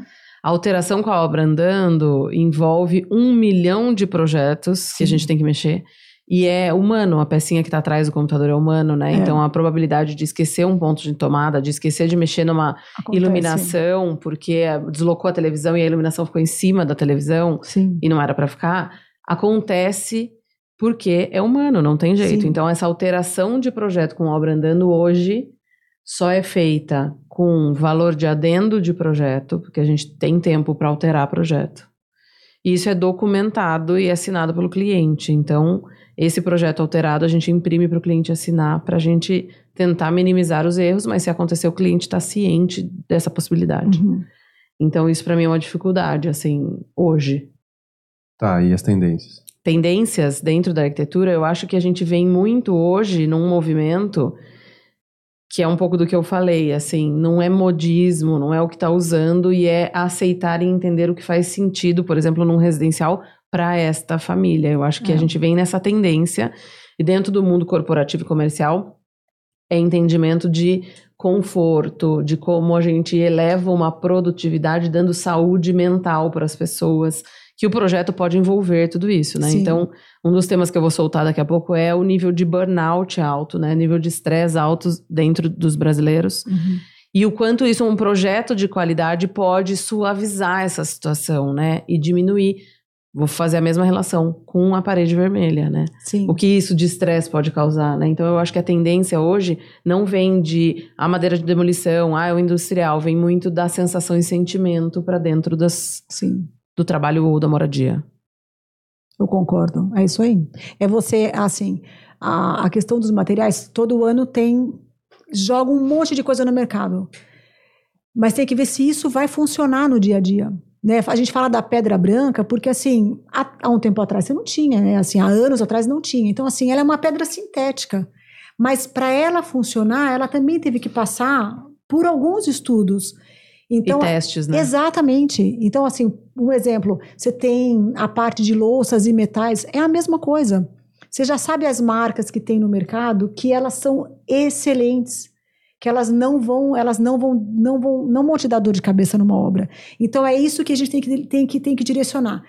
A alteração com a obra andando envolve um milhão de projetos Sim. que a gente tem que mexer. E é humano, a pecinha que está atrás do computador é humano, né? É. Então a probabilidade de esquecer um ponto de tomada, de esquecer de mexer numa Acontece. iluminação, porque deslocou a televisão e a iluminação ficou em cima da televisão Sim. e não era para ficar, acontece porque é humano, não tem jeito. Sim. Então essa alteração de projeto com obra andando hoje só é feita com valor de adendo de projeto, porque a gente tem tempo para alterar projeto. E isso é documentado e assinado pelo cliente. Então, esse projeto alterado a gente imprime para o cliente assinar para a gente tentar minimizar os erros, mas se acontecer, o cliente está ciente dessa possibilidade. Uhum. Então, isso para mim é uma dificuldade, assim, hoje. Tá, e as tendências? Tendências dentro da arquitetura, eu acho que a gente vem muito hoje num movimento que é um pouco do que eu falei, assim, não é modismo, não é o que está usando e é aceitar e entender o que faz sentido, por exemplo, num residencial para esta família. Eu acho que é. a gente vem nessa tendência e dentro do mundo corporativo e comercial é entendimento de conforto, de como a gente eleva uma produtividade dando saúde mental para as pessoas que o projeto pode envolver tudo isso, né? Sim. Então, um dos temas que eu vou soltar daqui a pouco é o nível de burnout alto, né? Nível de estresse alto dentro dos brasileiros. Uhum. E o quanto isso, um projeto de qualidade, pode suavizar essa situação, né? E diminuir. Vou fazer a mesma relação com a parede vermelha, né? Sim. O que isso de estresse pode causar, né? Então eu acho que a tendência hoje não vem de a madeira de demolição, ah, é o industrial, vem muito da sensação e sentimento para dentro das, Sim do trabalho ou da moradia. Eu concordo, é isso aí. É você, assim, a, a questão dos materiais, todo ano tem, joga um monte de coisa no mercado. Mas tem que ver se isso vai funcionar no dia a dia. Né? A gente fala da pedra branca porque, assim, há, há um tempo atrás você não tinha, né? Assim, há anos atrás não tinha. Então, assim, ela é uma pedra sintética. Mas para ela funcionar, ela também teve que passar por alguns estudos. Então, e testes, né? Exatamente. Então, assim, um exemplo, você tem a parte de louças e metais, é a mesma coisa. Você já sabe as marcas que tem no mercado que elas são excelentes, que elas não vão, elas não vão, não vão, não vão te dar dor de cabeça numa obra. Então é isso que a gente tem que, tem que, tem que direcionar.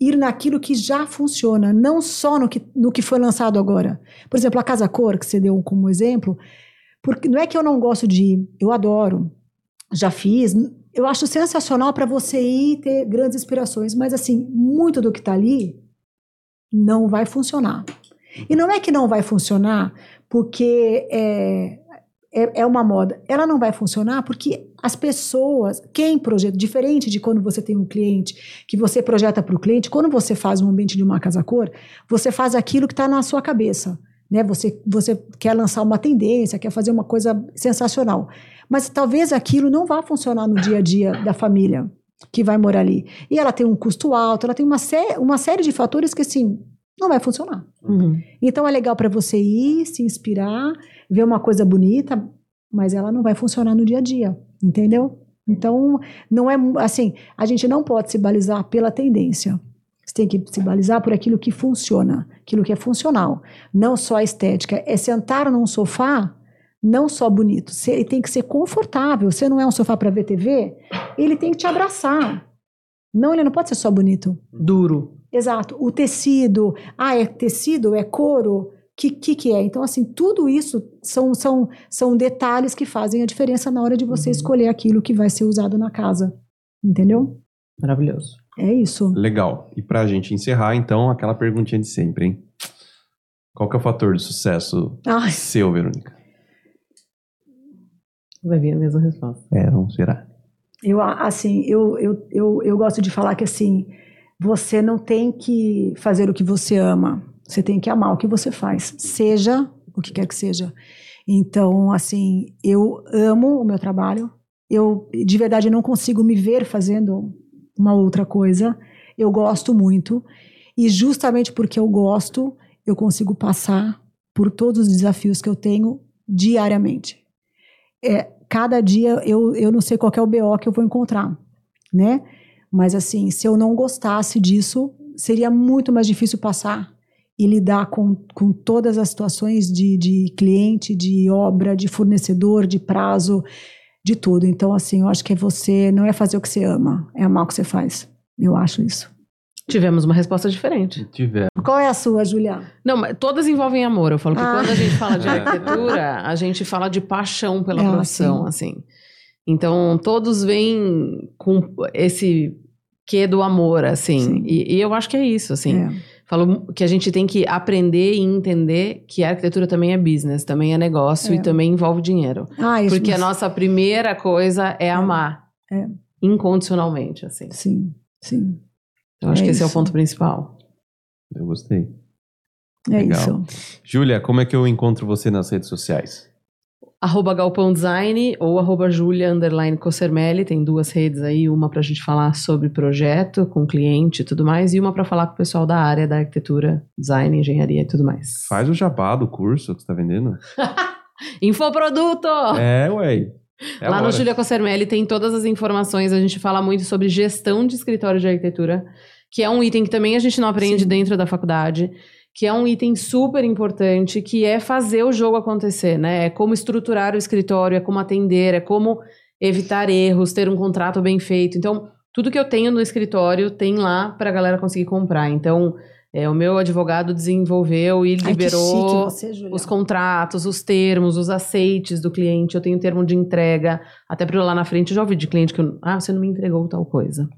Ir naquilo que já funciona, não só no que, no que foi lançado agora. Por exemplo, a Casa Cor, que você deu como exemplo, porque não é que eu não gosto de ir, eu adoro já fiz. Eu acho sensacional para você ir ter grandes inspirações, mas assim, muito do que está ali não vai funcionar. E não é que não vai funcionar porque é, é, é, uma moda. Ela não vai funcionar porque as pessoas, quem projeta, diferente de quando você tem um cliente, que você projeta para o cliente, quando você faz um ambiente de uma casa-cor, você faz aquilo que está na sua cabeça. Né? Você, você quer lançar uma tendência, quer fazer uma coisa sensacional. Mas talvez aquilo não vá funcionar no dia a dia da família. que vai morar ali. E ela tem um custo alto, ela tem uma, sé uma série de fatores que, assim, não vai funcionar. Uhum. Então é legal para você ir, se inspirar, ver uma coisa bonita, mas ela não vai funcionar no dia a dia, entendeu? Então, não é assim, a gente não pode se balizar pela tendência. Você tem que se balizar por aquilo que funciona, aquilo que é funcional. Não só a estética. É sentar num sofá, não só bonito. Ele tem que ser confortável. Você não é um sofá para ver TV, ele tem que te abraçar. Não, ele não pode ser só bonito. Duro. Exato. O tecido, ah, é tecido, é couro, que, que que é? Então, assim, tudo isso são, são, são detalhes que fazem a diferença na hora de você uhum. escolher aquilo que vai ser usado na casa. Entendeu? Maravilhoso. É isso. Legal. E pra gente encerrar, então, aquela perguntinha de sempre, hein? Qual que é o fator de sucesso Ai. seu, Verônica? Vai vir a mesma resposta. É, não será? Eu, assim, eu, eu, eu, eu gosto de falar que, assim, você não tem que fazer o que você ama, você tem que amar o que você faz, seja o que quer que seja. Então, assim, eu amo o meu trabalho, eu de verdade não consigo me ver fazendo uma outra coisa, eu gosto muito, e justamente porque eu gosto, eu consigo passar por todos os desafios que eu tenho diariamente. É, cada dia eu, eu não sei qual é o BO que eu vou encontrar, né? Mas assim, se eu não gostasse disso, seria muito mais difícil passar e lidar com, com todas as situações de, de cliente, de obra, de fornecedor, de prazo, de tudo. Então, assim, eu acho que é você, não é fazer o que você ama, é amar o que você faz. Eu acho isso. Tivemos uma resposta diferente. Tivemos. Qual é a sua, Julia? Não, mas todas envolvem amor. Eu falo que ah. quando a gente fala de arquitetura, a gente fala de paixão pela é, profissão, assim. assim. Então, todos vêm com esse que do amor, assim. E, e, eu acho que é isso, assim. É. Falo que a gente tem que aprender e entender que a arquitetura também é business, também é negócio é. e também envolve dinheiro. Ah, isso Porque a nossa primeira coisa é, é. amar. É. Incondicionalmente, assim. Sim, sim. Eu acho que esse é o ponto principal. Eu gostei. É Legal. isso. Júlia, como é que eu encontro você nas redes sociais? Arroba Galpão Design ou arroba Julia underline Cossermelli, tem duas redes aí, uma para a gente falar sobre projeto com cliente e tudo mais, e uma para falar com o pessoal da área da arquitetura, design, engenharia e tudo mais. Faz o jabá do curso que você tá vendendo. Infoproduto! É, ué. É Lá no Julia Cossermelli tem todas as informações, a gente fala muito sobre gestão de escritório de arquitetura, que é um item que também a gente não aprende Sim. dentro da faculdade que é um item super importante, que é fazer o jogo acontecer, né? É como estruturar o escritório, é como atender, é como evitar erros, ter um contrato bem feito. Então, tudo que eu tenho no escritório tem lá para a galera conseguir comprar. Então, é, o meu advogado desenvolveu e liberou Ai, você, os contratos, os termos, os aceites do cliente. Eu tenho termo de entrega. Até para lá na frente, eu já ouvi de cliente que eu, ah, você não me entregou tal coisa.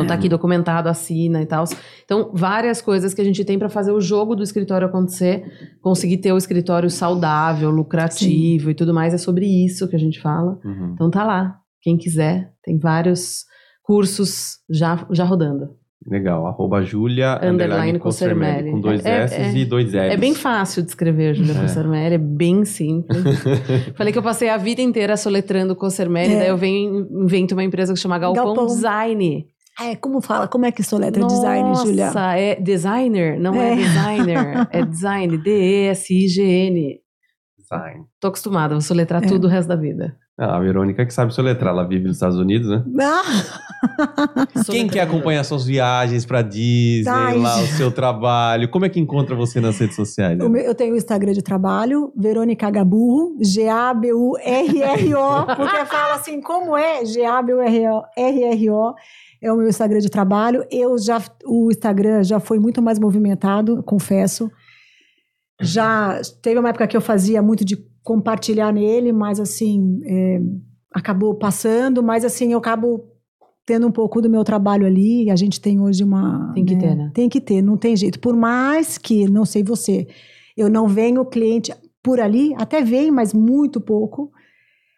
Então tá aqui é. documentado, assina e tal. Então, várias coisas que a gente tem para fazer o jogo do escritório acontecer, conseguir ter o escritório saudável, lucrativo Sim. e tudo mais. É sobre isso que a gente fala. Uhum. Então tá lá. Quem quiser, tem vários cursos já, já rodando. Legal, arroba Julia underline Consermelli, com dois é, S é, e dois L's. É bem fácil de escrever, Julia é. Consermelli, é bem simples. Falei que eu passei a vida inteira soletrando Consermelli, é. daí eu venho invento uma empresa que chama Galpão, Galpão. Design. É, como fala? Como é que soletra Nossa, design, Julia? Nossa, é designer, não é, é designer, é design, D-E-S-I-G-N. Design. Tô acostumada, vou soletrar é. tudo o resto da vida. Ah, a Verônica que sabe soletrar, ela vive nos Estados Unidos, né? Ah. Quem quer acompanhar suas viagens para Disney, Ai, lá, o seu trabalho, como é que encontra você nas redes sociais? Né? Eu tenho o Instagram de trabalho, Verônica Gaburro, G-A-B-U-R-R-O, porque fala assim, como é G-A-B-U-R-R-O? É o meu Instagram de trabalho. Eu já o Instagram já foi muito mais movimentado, confesso. Já teve uma época que eu fazia muito de compartilhar nele, mas assim é, acabou passando. Mas assim eu acabo tendo um pouco do meu trabalho ali. A gente tem hoje uma tem que né, ter, né? Tem que ter, não tem jeito. Por mais que não sei você, eu não venho cliente por ali, até vem, mas muito pouco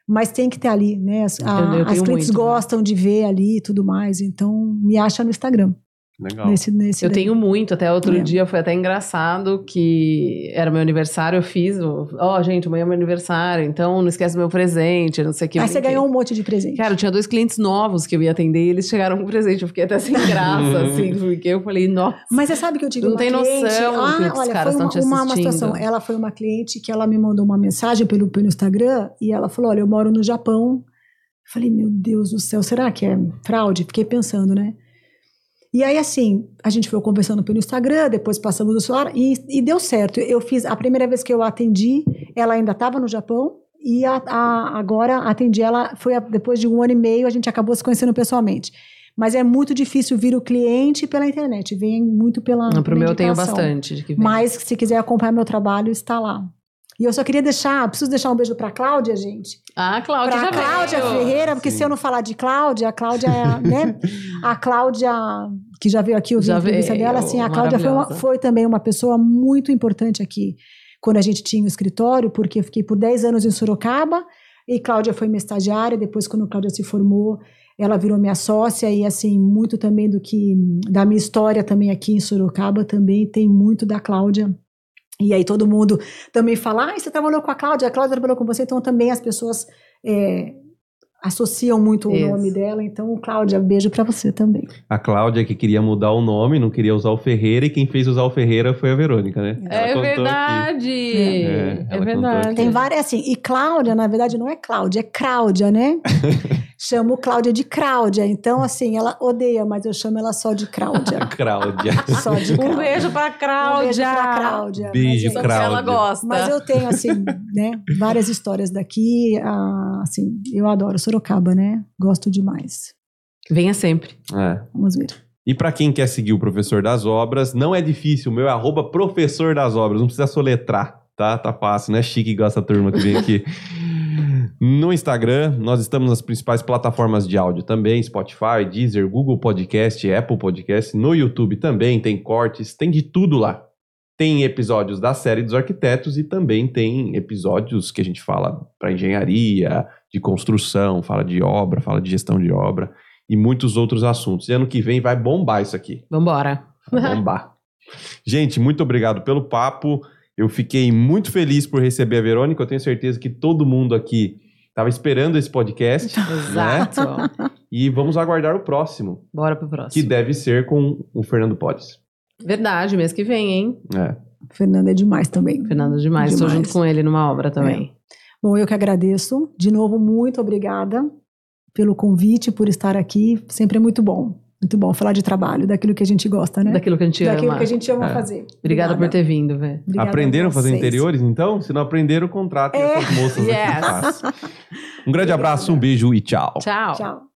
mas tem que ter ali, né? As, a, as clientes muito, né? gostam né? de ver ali e tudo mais, então me acha no Instagram. Legal. Nesse, nesse Eu daí. tenho muito, até outro É. dia foi até engraçado que era meu aniversário, eu fiz, ó, gente, amanhã é meu aniversário, então não esquece do meu presente, não sei o que. Aí você ganhou um monte de presente. Cara, eu tinha dois clientes novos que eu ia atender e eles chegaram com presente. Eu fiquei até sem graça, assim, porque eu falei, nossa. Mas você sabe que eu tive Não uma tem cliente... noção ah, do que os olha, caras foi estão te uma, uma, situação. Ela foi uma cliente que ela me mandou uma mensagem pelo, pelo Instagram e ela falou, olha, eu moro no Japão. Falei, meu Deus do céu, será que é fraude? Fiquei pensando, né? E aí, assim, a gente foi conversando pelo Instagram, depois passamos no celular e, e deu certo. Eu fiz, a primeira vez que eu atendi, ela ainda estava no Japão e a, a- agora atendi ela, foi a- depois de um ano e meio, a gente acabou se conhecendo pessoalmente. Mas é muito difícil vir o cliente pela internet, vem muito pela. Não, pro pela meu eu tenho bastante de que vem. Mas se quiser acompanhar meu trabalho, está lá. E eu só queria deixar, preciso deixar um beijo para Cláudia, gente. Ah, Cláudia Para já Cláudia veio. Ferreira, porque Sim. se eu não falar de Cláudia, a Cláudia é, né? A Cláudia que já veio aqui, eu vi Já a entrevista veio, dela, assim, a Cláudia foi, uma- foi também uma pessoa muito importante aqui quando a gente tinha o escritório, porque eu fiquei por 10 anos em Sorocaba e Cláudia foi minha estagiária, depois quando Cláudia se formou, ela virou minha sócia e assim, muito também do que da minha história também aqui em Sorocaba também tem muito da Cláudia. E aí todo mundo também fala, ah, você trabalhou com a Cláudia, a Cláudia trabalhou com você, então também as pessoas é, associam muito o Isso. nome dela. Então, Cláudia, beijo pra você também. A Cláudia que queria mudar o nome, não queria usar o Ferreira, e quem fez usar o Ferreira foi a Verônica, né? É verdade. É, É, verdade. aqui. Tem várias, assim, e Cláudia, na verdade, não é Cláudia, é Cláudia, né? Chamo Cláudia de Cláudia. Então, assim, ela odeia, mas eu chamo ela só de Cláudia. Cláudia. Só de Um Cláudia. beijo pra Cláudia. Um beijo pra Cláudia. Beijo, Mas que ela Cláudia. gosta. Mas eu tenho, assim, né, várias histórias daqui. ah, assim, eu adoro Sorocaba, né? Gosto demais. Venha sempre. É. Vamos ver. E para quem quer seguir o Professor das Obras, não é difícil. O meu é arroba Professor das Obras. Não precisa soletrar, tá? Tá fácil, não é chique igual essa turma que vem aqui. No Instagram, nós estamos nas principais plataformas de áudio também: Spotify, Deezer, Google Podcast, Apple Podcast. No YouTube também tem cortes, tem de tudo lá. Tem episódios da série dos arquitetos e também tem episódios que a gente fala para engenharia, de construção, fala de obra, fala de gestão de obra e muitos outros assuntos. E ano que vem vai bombar isso aqui. Vambora. Vai bombar. Gente, muito obrigado pelo papo. Eu fiquei muito feliz por receber a Verônica. Eu tenho certeza que todo mundo aqui estava esperando esse podcast. Exato. E vamos aguardar o próximo, Bora pro que próximo. deve ser com o Fernando Podes. Verdade, mês que vem, hein? É. Fernanda é demais também. Fernando demais. Estou junto com ele numa obra também. Bom, eu que agradeço. De novo, muito obrigada pelo convite, por estar aqui. Sempre é muito bom. Muito bom falar de trabalho, daquilo que a gente gosta, né? Daquilo que a gente Daquilo ama. que a gente ama É. fazer. Obrigada por ter vindo, velho. Obrigada Aprenderam a fazer vocês. interiores, então? Se não aprenderam, contratem É. essas moças aqui Yes. fazem. Um grande abraço, um beijo e tchau. Tchau. Tchau.